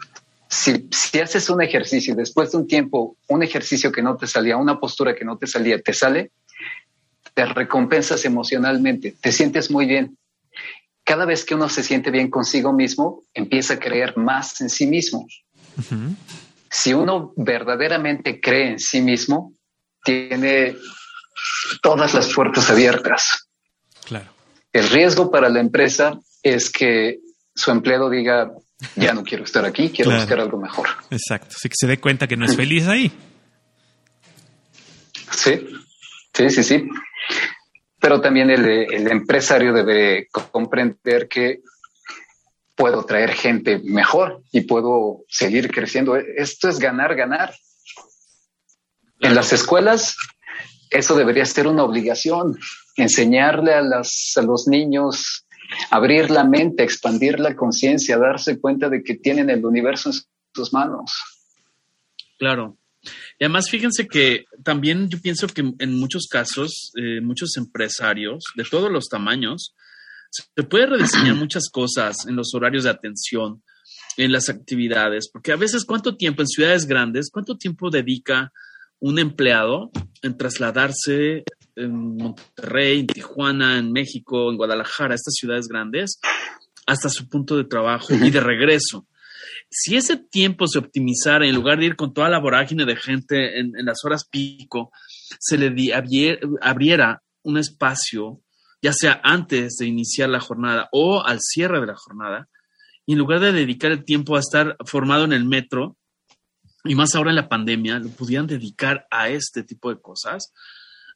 Si, si, haces un ejercicio, después de un tiempo, un ejercicio que no te salía, una postura que no te salía, te sale, te recompensas emocionalmente, te sientes muy bien. Cada vez que uno se siente bien consigo mismo, empieza a creer más en sí mismo. Si uno verdaderamente cree en sí mismo, tiene todas las puertas abiertas.
Claro.
El riesgo para la empresa es que su empleado diga, ya no quiero estar aquí, quiero buscar algo mejor.
Exacto, así que se dé cuenta que no es (laughs) feliz ahí.
Sí, sí, sí, sí. Pero también el, empresario debe comprender que puedo traer gente mejor y puedo seguir creciendo. Esto es ganar, ganar. En las escuelas, eso debería ser una obligación, enseñarle a, a los niños, abrir la mente, expandir la conciencia, darse cuenta de que tienen el universo en sus manos.
Claro. Y además, fíjense que también yo pienso que en muchos casos, eh, muchos empresarios de todos los tamaños, se puede rediseñar (clears throat) muchas cosas en los horarios de atención, en las actividades, porque a veces cuánto tiempo en ciudades grandes, cuánto tiempo dedica un empleado en trasladarse en Monterrey, en Tijuana, en México, en Guadalajara, estas ciudades grandes, hasta su punto de trabajo y de regreso. Si ese tiempo se optimizara, en lugar de ir con toda la vorágine de gente en, las horas pico, se le abriera un espacio ya sea antes de iniciar la jornada o al cierre de la jornada, y en lugar de dedicar el tiempo a estar formado en el metro, y más ahora en la pandemia, lo pudieran dedicar a este tipo de cosas,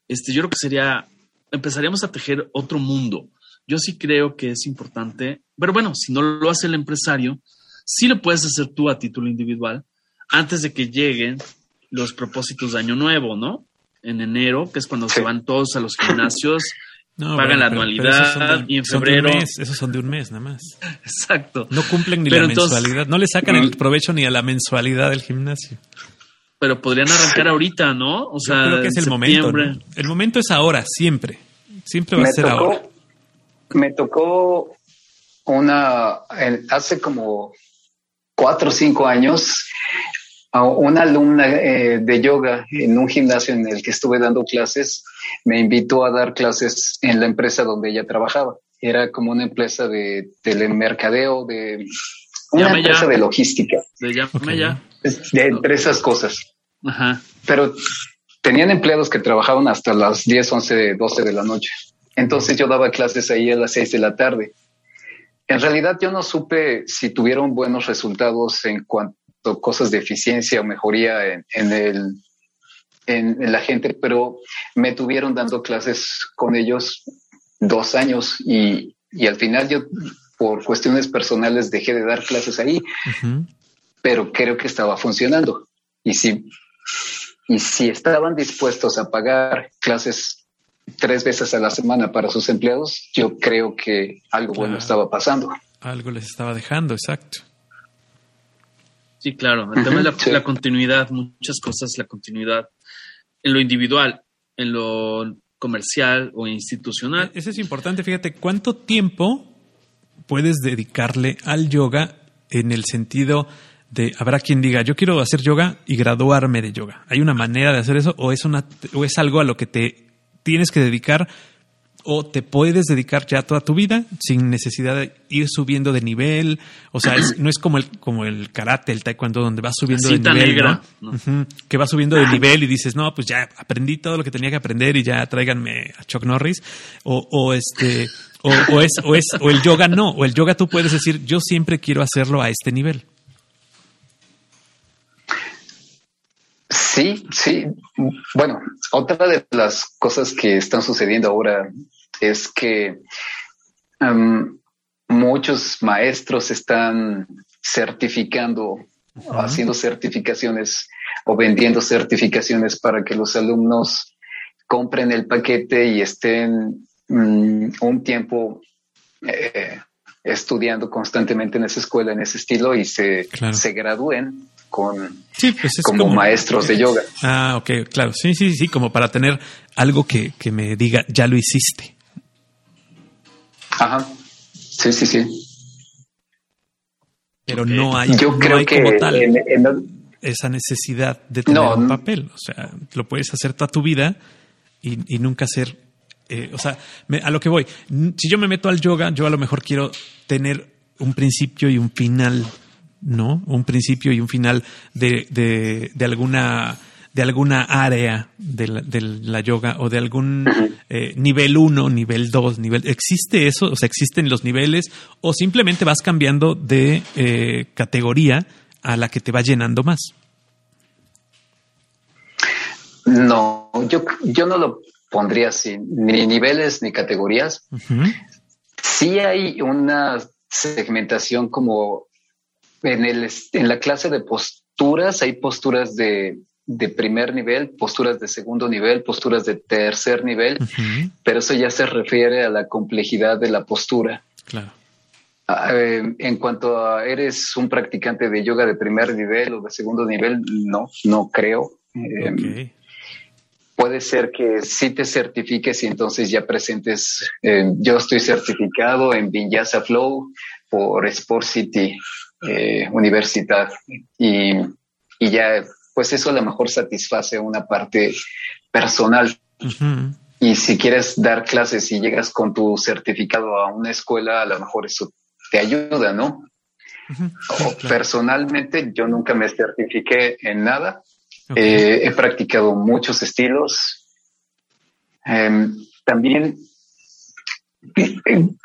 este, yo creo que sería, empezaríamos a tejer otro mundo. Yo sí creo que es importante, pero bueno, si no lo hace el empresario, sí lo puedes hacer tú a título individual antes de que lleguen los propósitos de Año Nuevo, ¿no? En enero, que es cuando se van todos a los gimnasios (laughs) pagan la anualidad y en febrero.
esos son de un mes nada más.
Exacto.
No cumplen ni la mensualidad. No le sacan el provecho ni a la mensualidad del gimnasio.
Pero podrían arrancar ahorita, ¿no? O sea,
creo que es el momento. El momento es ahora, siempre. Siempre va a ser ahora.
Me tocó una. hace como cuatro o cinco años una alumna eh, de yoga en un gimnasio en el que estuve dando clases me invitó a dar clases en la empresa donde ella trabajaba. Era como una empresa de telemercadeo, de una empresa de logística.
De, ya.
de entre esas cosas. Pero tenían empleados que trabajaban hasta las 10, 11, 12 de la noche. Entonces yo daba clases ahí a las 6 de la tarde. En realidad yo no supe si tuvieron buenos resultados en cuanto cosas de eficiencia o mejoría en, el, en, la gente, pero me tuvieron dando clases con ellos dos años y, al final yo por cuestiones personales dejé de dar clases ahí, pero creo que estaba funcionando. Y si, y si estaban dispuestos a pagar clases tres veces a la semana para sus empleados, yo creo que algo bueno estaba pasando.
Algo les estaba dejando, exacto.
Sí, claro. El tema de la, continuidad, muchas cosas, la continuidad en lo individual, en lo comercial o institucional.
Eso es importante. Fíjate, ¿cuánto tiempo puedes dedicarle al yoga en el sentido de, habrá quien diga, yo quiero hacer yoga y graduarme de yoga. ¿Hay una manera de hacer eso o es, una, o es algo a lo que te tienes que dedicar o te puedes dedicar ya toda tu vida sin necesidad de ir subiendo de nivel. O sea, no es como el, como el karate, el taekwondo, donde vas subiendo de nivel. Que vas subiendo de nivel y dices, no, pues ya aprendí todo lo que tenía que aprender y ya tráiganme a Chuck Norris. O, o este, o, o, es, o es, o el yoga no. O el yoga tú puedes decir, yo siempre quiero hacerlo a este nivel.
Sí, sí. Bueno, otra de las cosas que están sucediendo ahora es que em, muchos maestros están certificando, haciendo certificaciones o vendiendo certificaciones para que los alumnos compren el paquete y estén mm, un tiempo eh, estudiando constantemente en esa escuela, en ese estilo y se, se gradúen con pues como, maestros de yoga.
Ah, ok, claro. Sí, sí, sí, como para tener algo que, que me diga, ya lo hiciste.
Ajá. Sí, sí, sí.
Pero no hay, Yo creo que como tal esa necesidad de tener un papel. O sea, lo puedes hacer toda tu vida y, nunca ser. Eh, o sea, a lo que voy. Si yo me meto al yoga, yo a lo mejor quiero tener un principio y un final, ¿no? Un principio y un final de, de, de alguna de alguna área de la, yoga o de algún eh, nivel 1, nivel 2, nivel... ¿Existe eso? O sea, ¿existen los niveles o simplemente vas cambiando de eh, categoría a la que te va llenando más?
No, yo, yo no lo pondría así, ni niveles ni categorías. Sí hay una segmentación como en, el, en la clase de posturas, hay posturas de, de primer nivel, posturas de segundo nivel, posturas de tercer nivel, pero eso ya se refiere a la complejidad de la postura.
Claro.
Ah, eh, en cuanto a eres un practicante de yoga de primer nivel o de segundo nivel, no, no creo. Eh, puede ser que sí te certifiques y entonces ya presentes, eh, yo estoy certificado en Vinyasa Flow por Sport City Universidad y, y, ya, pues eso a lo mejor satisface una parte personal. Y si quieres dar clases y llegas con tu certificado a una escuela, a lo mejor eso te ayuda, ¿no? Personalmente, yo nunca me certifiqué en nada. Eh, he practicado muchos estilos. Em, también,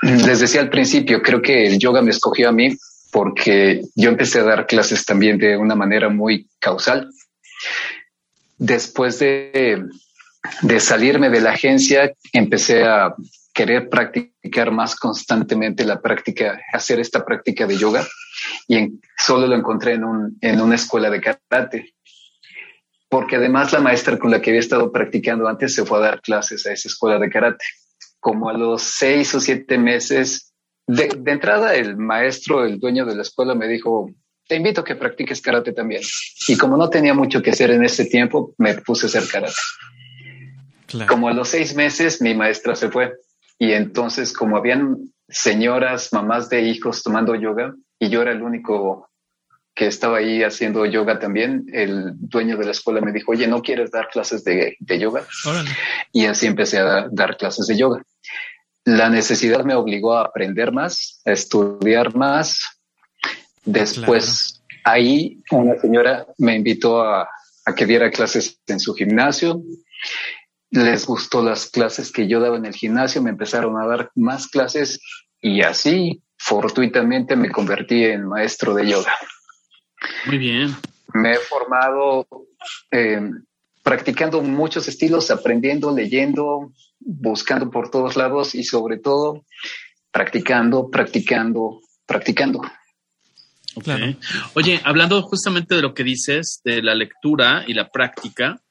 les decía al principio, creo que el yoga me escogió a mí porque yo empecé a dar clases también de una manera muy causal. Después de, de salirme de la agencia, empecé a querer practicar más constantemente la práctica, hacer esta práctica de yoga y solo lo encontré en, un, en una escuela de karate. Porque además la maestra con la que había estado practicando antes se fue a dar clases a esa escuela de karate. Como a los seis o siete meses, de, de entrada el maestro, el dueño de la escuela me dijo, te invito a que practiques karate también. Y como no tenía mucho que hacer en ese tiempo, me puse a hacer karate. Como a los seis meses, mi maestra se fue y entonces, como habían señoras, mamás de hijos tomando yoga, y yo era el único que estaba ahí haciendo yoga también, el dueño de la escuela me dijo, oye, ¿no quieres dar clases de, yoga? Y así empecé a dar, clases de yoga. La necesidad me obligó a aprender más, a estudiar más. Después, ahí una señora me invitó a, a que diera clases en su gimnasio les gustó las clases que yo daba en el gimnasio, me empezaron a dar más clases y así fortuitamente me convertí en maestro de yoga.
Muy bien.
Me he formado eh, practicando muchos estilos, aprendiendo, leyendo, buscando por todos lados y sobre todo practicando, practicando, practicando.
Oye, hablando justamente de lo que dices, de la lectura y la práctica,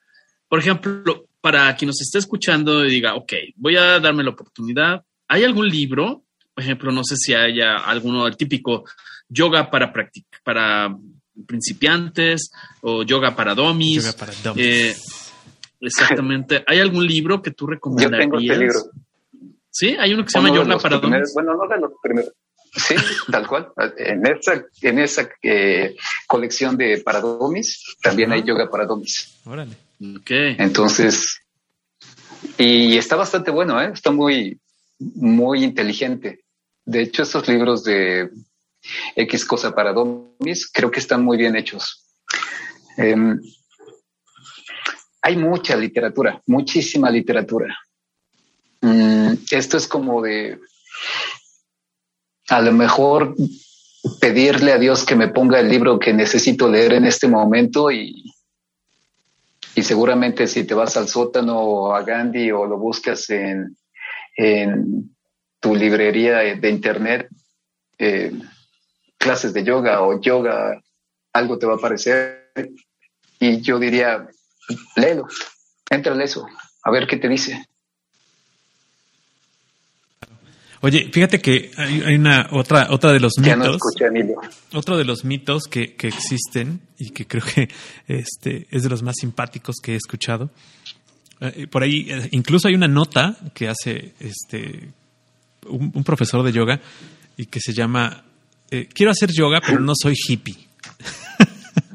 por ejemplo, para quien nos esté escuchando y diga, ok, voy a darme la oportunidad, ¿hay algún libro? Por ejemplo, no sé si haya alguno, el típico yoga para para principiantes o yoga para domis.
Yoga para domis. Eh,
exactamente. ¿Hay algún libro que tú recomendarías? Yo tengo este libro. Sí, hay uno que se llama Yoga para domis.
Bueno, no de los primeros. Sí, tal cual. En esa, en esa eh, colección de paradomis también hay yoga para domis.
Órale.
Entonces, y está bastante bueno, ¿eh? está muy, muy inteligente. De hecho, estos libros de X cosa para creo que están muy bien hechos. Em, hay mucha literatura, muchísima literatura. Mm, esto es como de, a lo mejor pedirle a Dios que me ponga el libro que necesito leer en este momento y, y seguramente si te vas al sótano o a Gandhi o lo buscas en, tu librería de internet, eh, clases de yoga o yoga, algo te va a aparecer. Y yo diría, léelo, entra eso, a ver qué te dice.
Oye, fíjate que hay, una otra otra de los mitos. otro de los mitos que, que, existen y que creo que este es de los más simpáticos que he escuchado. Eh, por ahí eh, incluso hay una nota que hace este un, profesor de yoga y que se llama eh, quiero hacer yoga pero no soy hippie.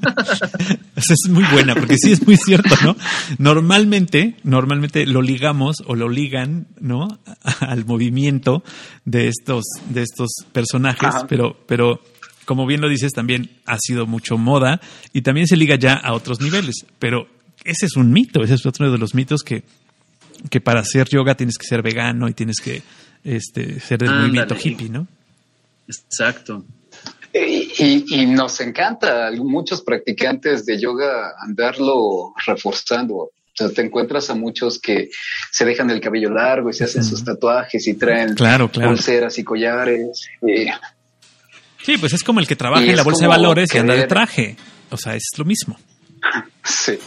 (laughs) es muy buena, porque sí es muy cierto, ¿no? Normalmente, normalmente lo ligamos o lo ligan, ¿no? (laughs) Al movimiento de estos, de estos personajes, pero, pero como bien lo dices, también ha sido mucho moda y también se liga ya a otros niveles, pero ese es un mito, ese es otro de los mitos que, que para hacer yoga tienes que ser vegano y tienes que este, ser del movimiento hippie, ¿no?
Exacto.
Y, nos encanta muchos practicantes de yoga andarlo reforzando. O sea, te encuentras a muchos que se dejan el cabello largo y se hacen sus tatuajes y traen pulseras y collares.
Sí, pues es como el que trabaja en la bolsa de valores y anda de traje. O sea, es lo mismo.
Sí.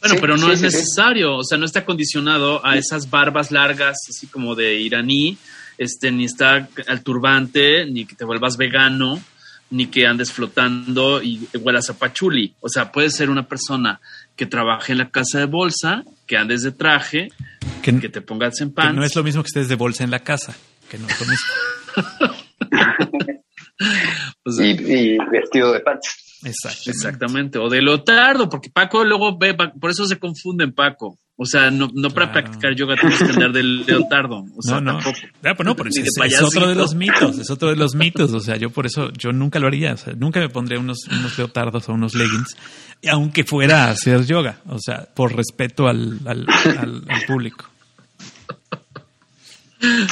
Bueno, pero no es necesario, o sea, no está condicionado a esas barbas largas, así como de iraní, este, ni está al turbante, ni que te vuelvas vegano, ni que andes flotando y huelas a pachuli. O sea, puedes ser una persona que trabaje en la casa de bolsa, que andes de traje, que, te pongas en pan.
no es lo mismo que estés de bolsa en la casa, que no es lo mismo. (laughs)
y, vestido de pants.
Exactamente.
Exactamente. O de lotardo, porque Paco luego ve, por eso se confunde en Paco. O sea, no, no para practicar yoga tienes que andar del leotardo. O sea,
no, no.
Tampoco.
Ah, pues no, pero es, otro de los mitos, es otro de los (laughs) mitos. O sea, yo por eso, yo nunca lo haría. O sea, nunca me pondría unos, unos leotardos o unos leggings, aunque fuera a hacer yoga. O sea, por respeto al, al, al público.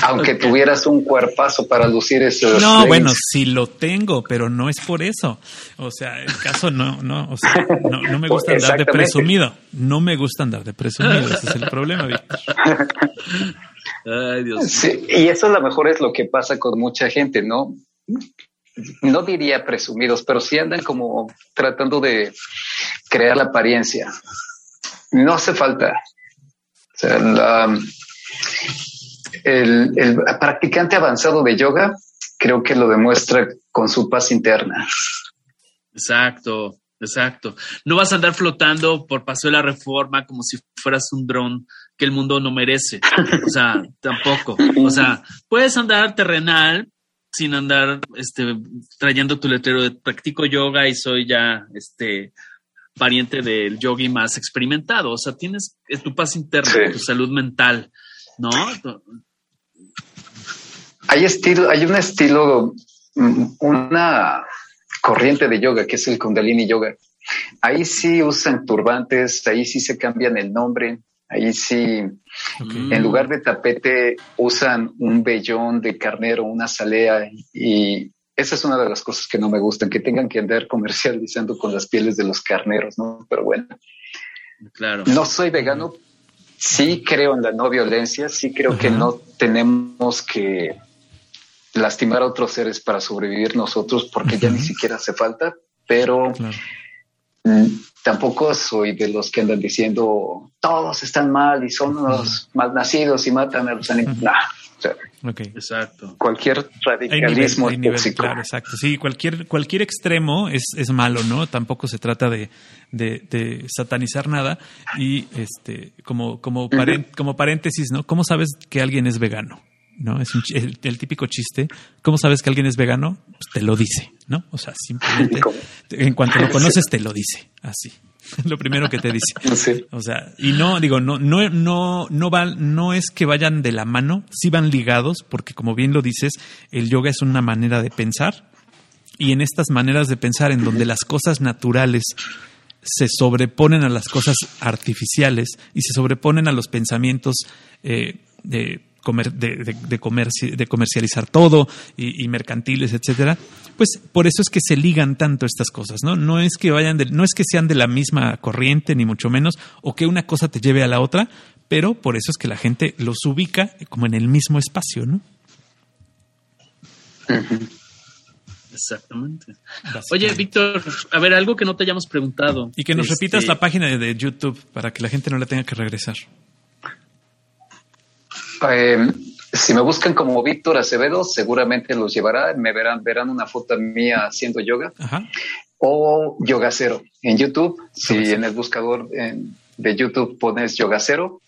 Aunque tuvieras un cuerpazo para lucir eso.
No, bueno, sí lo tengo, pero no es por eso. O sea, el caso no, no, o sea, no, me gusta andar de presumido. No me gusta andar de presumido, ese es el problema, Víctor.
Ay, Dios.
Sí, y eso a lo mejor es lo que pasa con mucha gente, ¿no? No diría presumidos, pero sí andan como tratando de crear la apariencia. No hace falta. O sea, la, el, practicante avanzado de yoga creo que lo demuestra con su paz interna.
Exacto, exacto. No vas a andar flotando por paso de la reforma como si fueras un dron que el mundo no merece. O sea, (laughs) tampoco. O sea, puedes andar terrenal sin andar este, trayendo tu letrero de practico yoga y soy ya este pariente del yogi más experimentado. O sea, tienes tu paz interna, tu salud mental, ¿no?
Hay estilo, hay un estilo, mm, una corriente de yoga que es el Kundalini Yoga. Ahí sí usan turbantes, ahí sí se cambian el nombre, ahí sí, en lugar de tapete usan un vellón de carnero, una salea y esa es una de las cosas que no me gustan, que tengan que andar comercializando con las pieles de los carneros, ¿no? Pero bueno.
Claro.
No soy vegano, sí creo en la no violencia, sí creo que no tenemos que lastimar a otros seres para sobrevivir nosotros porque ya ni siquiera hace falta, pero mm, tampoco soy de los que andan diciendo todos están mal y son los mal nacidos y matan a los animales.
Exacto.
Cualquier radicalismo
Claro, exacto. Sí, cualquier, cualquier extremo es, es malo, ¿no? Tampoco se trata de, de, satanizar nada. Y este, como, como, como paréntesis, ¿no? ¿Cómo sabes que alguien es vegano? ¿no? Es el, típico chiste. ¿Cómo sabes que alguien es vegano? Pues te lo dice, ¿no? O sea, simplemente (laughs) en cuanto lo (laughs) conoces te lo dice, así. (laughs) lo primero que te dice. (laughs) O sea, y no digo, no no no no van no es que vayan de la mano, sí van ligados porque como bien lo dices, el yoga es una manera de pensar y en estas maneras de pensar en donde las cosas naturales se sobreponen a las cosas artificiales y se sobreponen a los pensamientos eh, de de, de, comercializar todo y, mercantiles, etcétera, pues por eso es que se ligan tanto estas cosas, ¿no? No es que vayan no es que sean de la misma corriente, ni mucho menos, o que una cosa te lleve a la otra, pero por eso es que la gente los ubica como en el mismo espacio, ¿no?
Exactamente. Oye, Víctor, a ver, algo que no te hayamos preguntado.
Y que nos repitas este la página de YouTube para que la gente no la tenga que regresar.
Eh, si me buscan como Víctor Acevedo, seguramente los llevará. Me verán, verán una foto mía haciendo yoga. O Yoga Cero en YouTube. Si en el buscador de YouTube pones Yoga Cero.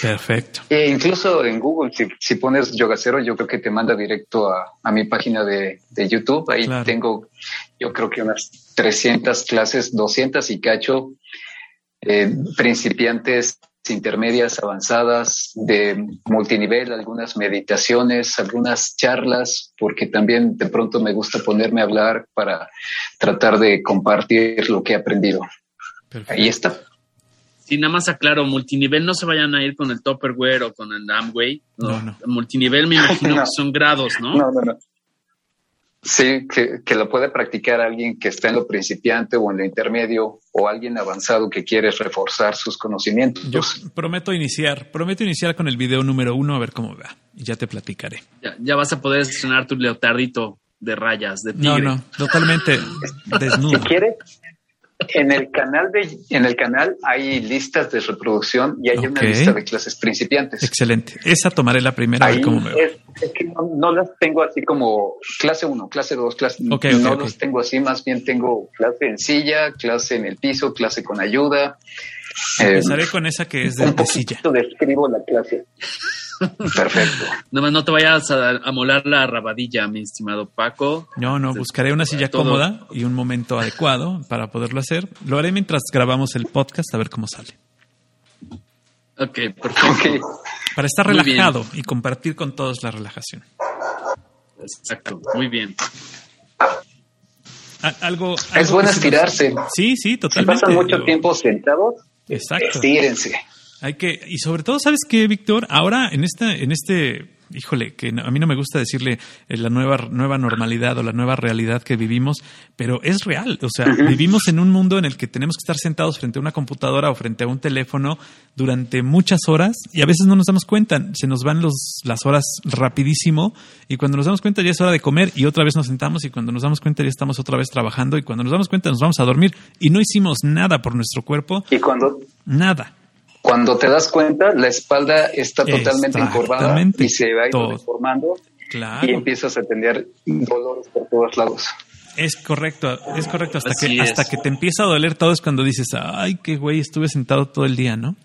Perfecto.
E incluso en Google, si, pones Yoga Cero, yo creo que te manda directo a, mi página de, YouTube. Ahí tengo, yo creo que unas 300 clases, 200 y cacho, eh, principiantes intermedias, avanzadas, de multinivel, algunas meditaciones, algunas charlas, porque también de pronto me gusta ponerme a hablar para tratar de compartir lo que he aprendido. Ahí está.
Sí, nada más aclaro, multinivel no se vayan a ir con el Topperware o con el Amway. No, no. Multinivel me imagino (laughs) que son grados, ¿no?
No, no, no. Sí, que, que, lo puede practicar alguien que está en lo principiante o en lo intermedio o alguien avanzado que quiere reforzar sus conocimientos.
Yo prometo iniciar, prometo iniciar con el video número uno a ver cómo va y ya te platicaré.
Ya, ya vas a poder estrenar tu leotardito de rayas, de tigre.
No, no, totalmente (laughs) desnudo.
Si quieres, en el canal de, en el canal hay listas de reproducción y hay una lista de clases principiantes.
Excelente. Esa tomaré la primera
Ahí cómo me es, es, que no, las tengo así como clase 1, clase 2, clase okay, no las tengo así, más bien tengo clase en silla, clase en el piso, clase con ayuda.
Empezaré eh, con esa que es de,
un
de silla.
describo la clase. Perfecto.
No, no te vayas a, molar la rabadilla, mi estimado Paco.
No, no, buscaré una silla cómoda y un momento adecuado para poderlo hacer. Lo haré mientras grabamos el podcast a ver cómo sale.
Ok, perfecto.
Para estar relajado y compartir con todos la relajación.
Exacto, muy bien.
Algo,
es bueno estirarse.
Sí, sí, totalmente.
Si pasan mucho tiempo sentados,
Exacto.
estírense.
Hay que, y sobre todo, ¿sabes qué, Víctor? Ahora, en esta, en este, híjole, que a mí no me gusta decirle eh, la nueva, nueva normalidad o la nueva realidad que vivimos, pero es real. O sea, vivimos en un mundo en el que tenemos que estar sentados frente a una computadora o frente a un teléfono durante muchas horas y a veces no nos damos cuenta. Se nos van los, las horas rapidísimo y cuando nos damos cuenta ya es hora de comer y otra vez nos sentamos y cuando nos damos cuenta ya estamos otra vez trabajando y cuando nos damos cuenta nos vamos a dormir y no hicimos nada por nuestro cuerpo.
Y cuando
nada
cuando te das cuenta, la espalda está totalmente encorvada y se va a ir deformando y empiezas a tener dolores por todos lados.
Es correcto, es correcto. Hasta que hasta que te empieza a doler todo es cuando dices, ay, qué güey, estuve sentado todo el día, ¿no?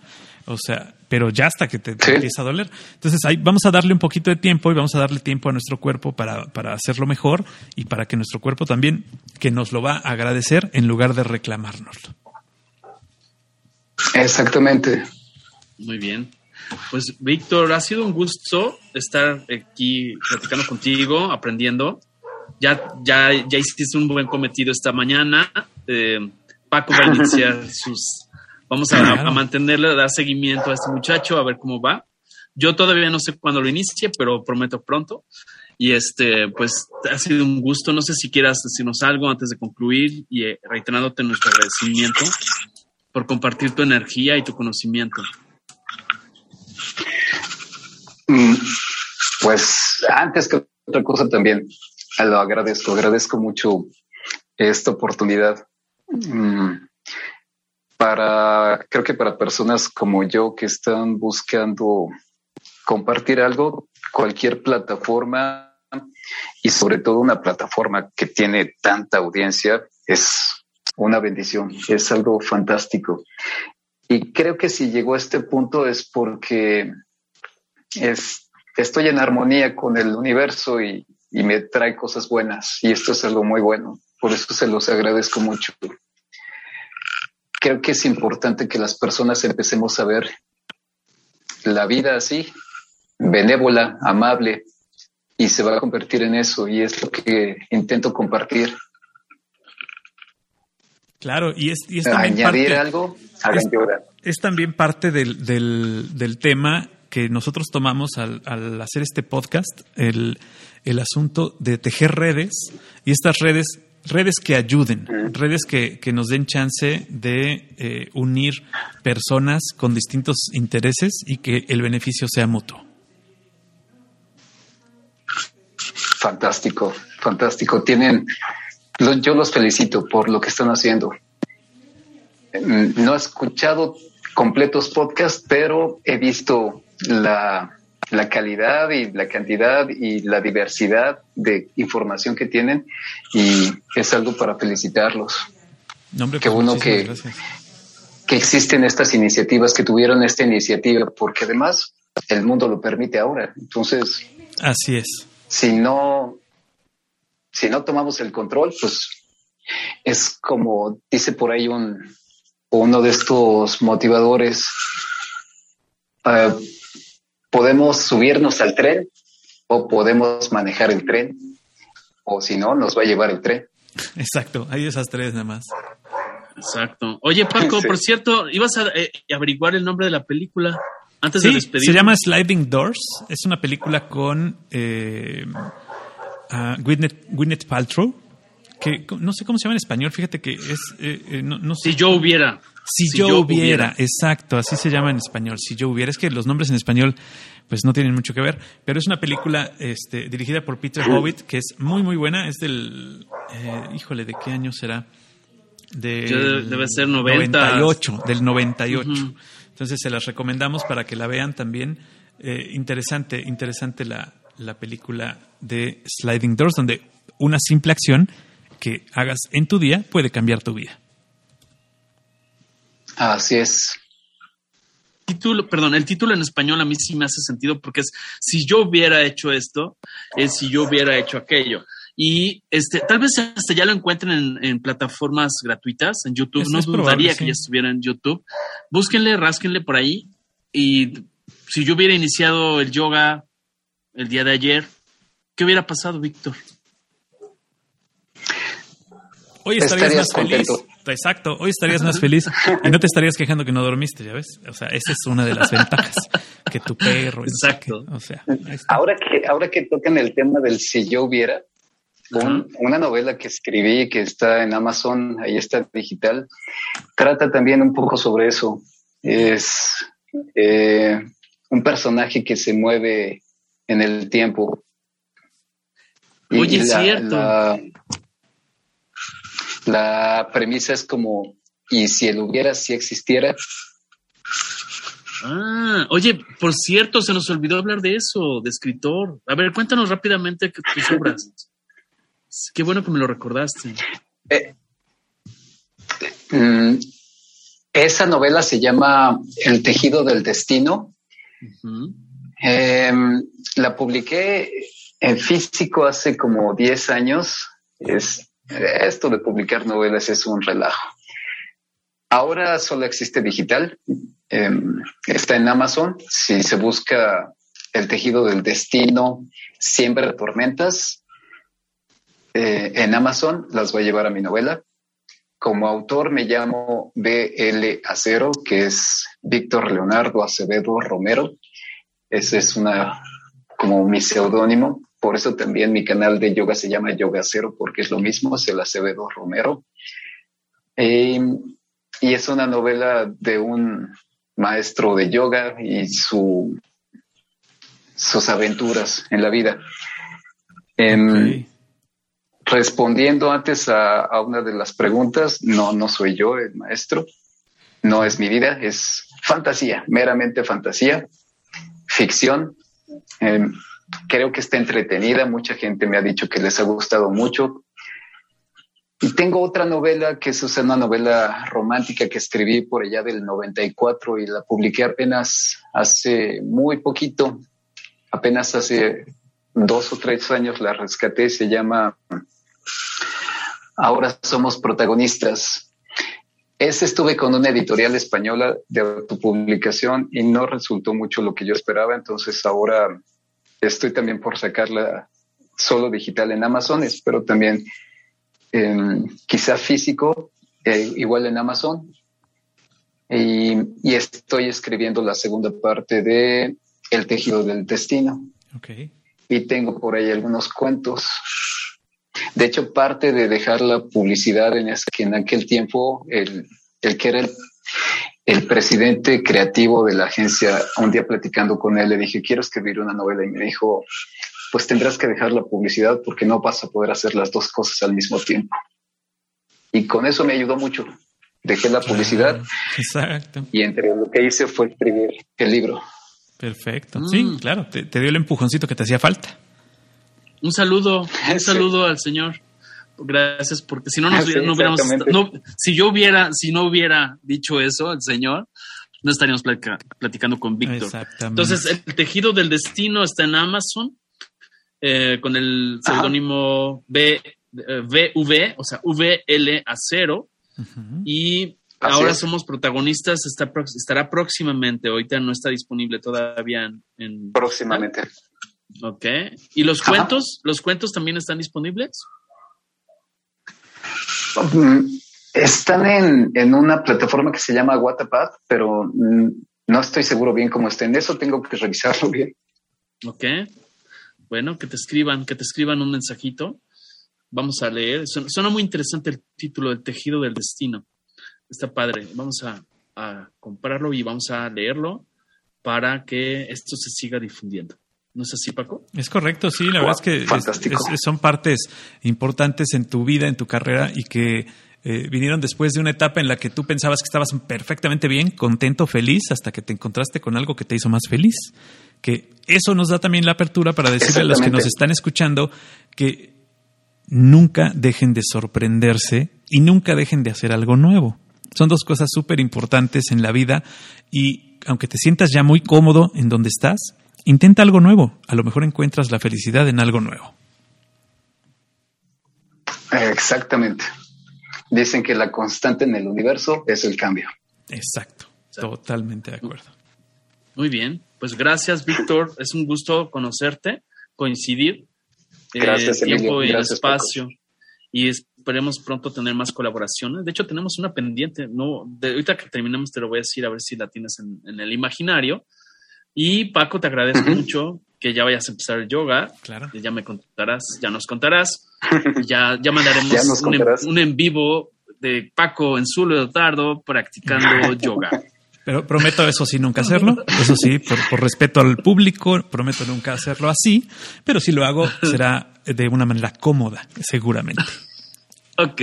O sea, pero ya hasta que te, empieza a doler. Entonces, ahí vamos a darle un poquito de tiempo y vamos a darle tiempo a nuestro cuerpo para, para hacerlo mejor y para que nuestro cuerpo también, que nos lo va a agradecer en lugar de reclamárnoslo.
Exactamente.
Muy bien. Pues Víctor, ha sido un gusto estar aquí platicando contigo, aprendiendo. Ya, ya, ya hiciste un buen cometido esta mañana. Eh, Paco va a iniciar (laughs) sus. Vamos a, a mantenerle, a dar seguimiento a este muchacho, a ver cómo va. Yo todavía no sé cuándo lo inicie, pero prometo pronto. Y este, pues ha sido un gusto. No sé si quieras decirnos algo antes de concluir y eh, reiterándote nuestro agradecimiento por compartir tu energía y tu conocimiento.
Mm, pues antes que otra cosa también lo agradezco, agradezco mucho esta oportunidad. Mm, para, creo que para personas como yo que están buscando compartir algo, cualquier plataforma y sobre todo una plataforma que tiene tanta audiencia es una bendición, es algo fantástico. Y creo que si llegó a este punto es porque es, estoy en armonía con el universo y, y me trae cosas buenas. Y esto es algo muy bueno. Por eso se los agradezco mucho. Creo que es importante que las personas empecemos a ver la vida así, benévola, amable, y se va a convertir en eso. Y es lo que intento compartir.
Claro, y es, y es
también añadir algo,
es, es, también parte del, del, del, tema que nosotros tomamos al, al hacer este podcast, el, el, asunto de tejer redes y estas redes, redes que ayuden, redes que, que, nos den chance de eh, unir personas con distintos intereses y que el beneficio sea mutuo.
Fantástico, fantástico. Tienen yo los felicito por lo que están haciendo. No he escuchado completos podcasts, pero he visto la, calidad y la cantidad y la diversidad de información que tienen y es algo para felicitarlos.
que
uno que, que existen estas iniciativas, que tuvieron esta iniciativa, porque además el mundo lo permite ahora. Entonces,
así es.
Si no, si no tomamos el control, pues es como dice por ahí un, uno de estos motivadores, uh, podemos subirnos al tren o podemos manejar el tren o si no, nos va a llevar el tren. (laughs)
Exacto, hay esas tres nada más.
Exacto. Oye, Paco, (laughs) por cierto, ibas a eh, averiguar el nombre de la película antes de despedir.
Se llama Sliding Doors. Es una película con eh, Gwyneth, Paltrow. Que no sé cómo se llama en español. Fíjate que es. Eh, eh, no,
Si yo hubiera.
Si, yo, hubiera, exacto, así se llama en español. Si yo hubiera, es que los nombres en español pues no tienen mucho que ver, pero es una película este, dirigida por Peter Howitt que es muy muy buena. Es del, híjole, ¿de qué año será?
De, debe ser 98,
del 98. Entonces se las recomendamos para que la vean también. Eh, interesante, interesante la, la película de Sliding Doors, donde una simple acción que hagas en tu día puede cambiar tu vida.
Así es.
Título, perdón, el título en español a mí sí me hace sentido porque es si yo hubiera hecho esto, es si yo hubiera hecho aquello. Y este, tal vez hasta ya lo encuentren en, plataformas gratuitas, en YouTube. no dudaría que ya estuviera en YouTube. Búsquenle, rásquenle por ahí. Y si yo hubiera iniciado el yoga el día de ayer, ¿qué hubiera pasado, Víctor?
Hoy estarías más feliz. Exacto, hoy estarías más feliz y no te estarías quejando que no dormiste, ¿ya ves? O sea, esa es una de las ventajas que tu perro.
Exacto.
o sea,
ahora que ahora que tocan el tema del si yo hubiera, una novela que escribí que está en Amazon, ahí está digital, trata también un poco sobre eso. Es eh, un personaje que se mueve en el tiempo.
Oye, es cierto.
La, premisa es como, ¿y si él hubiera, si existiera?
Ah, oye, por cierto, se nos olvidó hablar de eso, de escritor. A ver, cuéntanos rápidamente tus obras. Qué bueno que me lo recordaste. Eh,
mm, esa novela se llama El tejido del destino. Em, la publiqué en físico hace como 10 años. Es, esto de publicar novelas es un relajo. Ahora solo existe digital. Em, está en Amazon. Si se busca El tejido del destino, siempre tormentas, eh, en Amazon, las voy a llevar a mi novela. Como autor me llamo BL Acero, que es Víctor Leonardo Acevedo Romero. Ese es una como mi seudónimo. Por eso también mi canal de yoga se llama Yoga Acero, porque es lo mismo, es el Acevedo Romero. Eh, y es una novela de un maestro de yoga y su, sus aventuras en la vida. Em, Respondiendo antes a, una de las preguntas, no, no soy yo el maestro, no es mi vida, es fantasía, meramente fantasía, ficción. Em, creo que está entretenida, mucha gente me ha dicho que les ha gustado mucho. Y tengo otra novela que es una novela romántica que escribí por allá del 94 y la publiqué apenas hace muy poquito, apenas hace dos o tres años la rescaté, se llama Ahora somos protagonistas. Ese estuve con una editorial española de autopublicación y no resultó mucho lo que yo esperaba, entonces ahora estoy también por sacarla solo digital en Amazon, espero también quizá físico, eh, igual en Amazon. Y, y, estoy escribiendo la segunda parte de El tejido del destino.
Okay.
Y tengo por ahí algunos cuentos de hecho, parte de dejar la publicidad en, que en aquel tiempo, el, que era el, presidente creativo de la agencia, un día platicando con él, le dije, quiero escribir una novela y me dijo, pues tendrás que dejar la publicidad porque no vas a poder hacer las dos cosas al mismo tiempo. Y con eso me ayudó mucho. Dejé la publicidad.
exacto.
Y entre lo que hice fue escribir el libro.
Perfecto. Sí, mm. claro, te, dio el empujoncito que te hacía falta.
Un saludo, un (laughs) saludo al señor. Gracias, porque si no nos no hubiéramos, no, si yo hubiera, si no hubiera dicho eso el señor, no estaríamos platicando con Víctor. Entonces, el tejido del destino está en Amazon eh, con el seudónimo VV, o sea, VL Acero. Y ahora somos protagonistas, está, estará próximamente, ahorita no está disponible todavía en
próximamente.
Ok. ¿Y los cuentos? ¿Los cuentos también están disponibles?
Mm, Están en, en una plataforma que se llama Wattpad, pero no estoy seguro bien cómo estén. Eso tengo que revisarlo (laughs) bien.
Ok. Bueno, que te escriban, que te escriban un mensajito. Vamos a leer. Suena muy interesante el título, El tejido del destino. Está padre. Vamos a, a comprarlo y vamos a leerlo para que esto se siga difundiendo. ¿No es así, Paco?
Es correcto, sí, la verdad es que son partes importantes en tu vida, en tu carrera y que eh, vinieron después de una etapa en la que tú pensabas que estabas perfectamente bien, contento, feliz, hasta que te encontraste con algo que te hizo más feliz. Que eso nos da también la apertura para decirle a los que nos están escuchando que nunca dejen de sorprenderse y nunca dejen de hacer algo nuevo. Son dos cosas súper importantes en la vida y aunque te sientas ya muy cómodo en donde estás, intenta algo nuevo. A lo mejor encuentras la felicidad en algo nuevo.
Exactamente. Dicen que la constante en el universo es el cambio.
Exacto. Totalmente de acuerdo.
Muy bien. Pues gracias, Víctor. Es un gusto conocerte, coincidir.
Eh, gracias,
tiempo
y
espacio. Y esperemos pronto tener más colaboraciones. De hecho, tenemos una pendiente. No, de, ahorita que terminemos te lo voy a decir a ver si la tienes en el imaginario y Paco, te agradezco mucho que ya vayas a empezar el yoga.
Claro.
Ya me contarás, ya nos contarás. ya, ya mandaremos (laughs) un, en, vivo de Paco en Zulo Tardo practicando (laughs) yoga.
Pero prometo eso sí nunca hacerlo. Eso sí, por, por, respeto al público, prometo nunca hacerlo así. Pero si lo hago, será de una manera cómoda, seguramente.
Ok.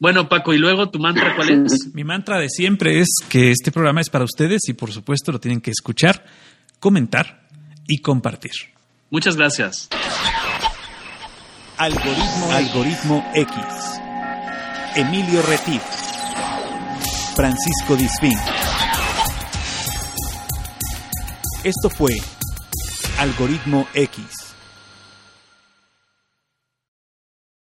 Bueno, Paco, ¿y luego tu mantra cuál es?
Mi mantra de siempre es que este programa es para ustedes y por supuesto lo tienen que escuchar comentar y compartir.
Muchas gracias.
Algoritmo, Algoritmo X. Emilio Retif. Francisco Disfín. Esto fue Algoritmo X.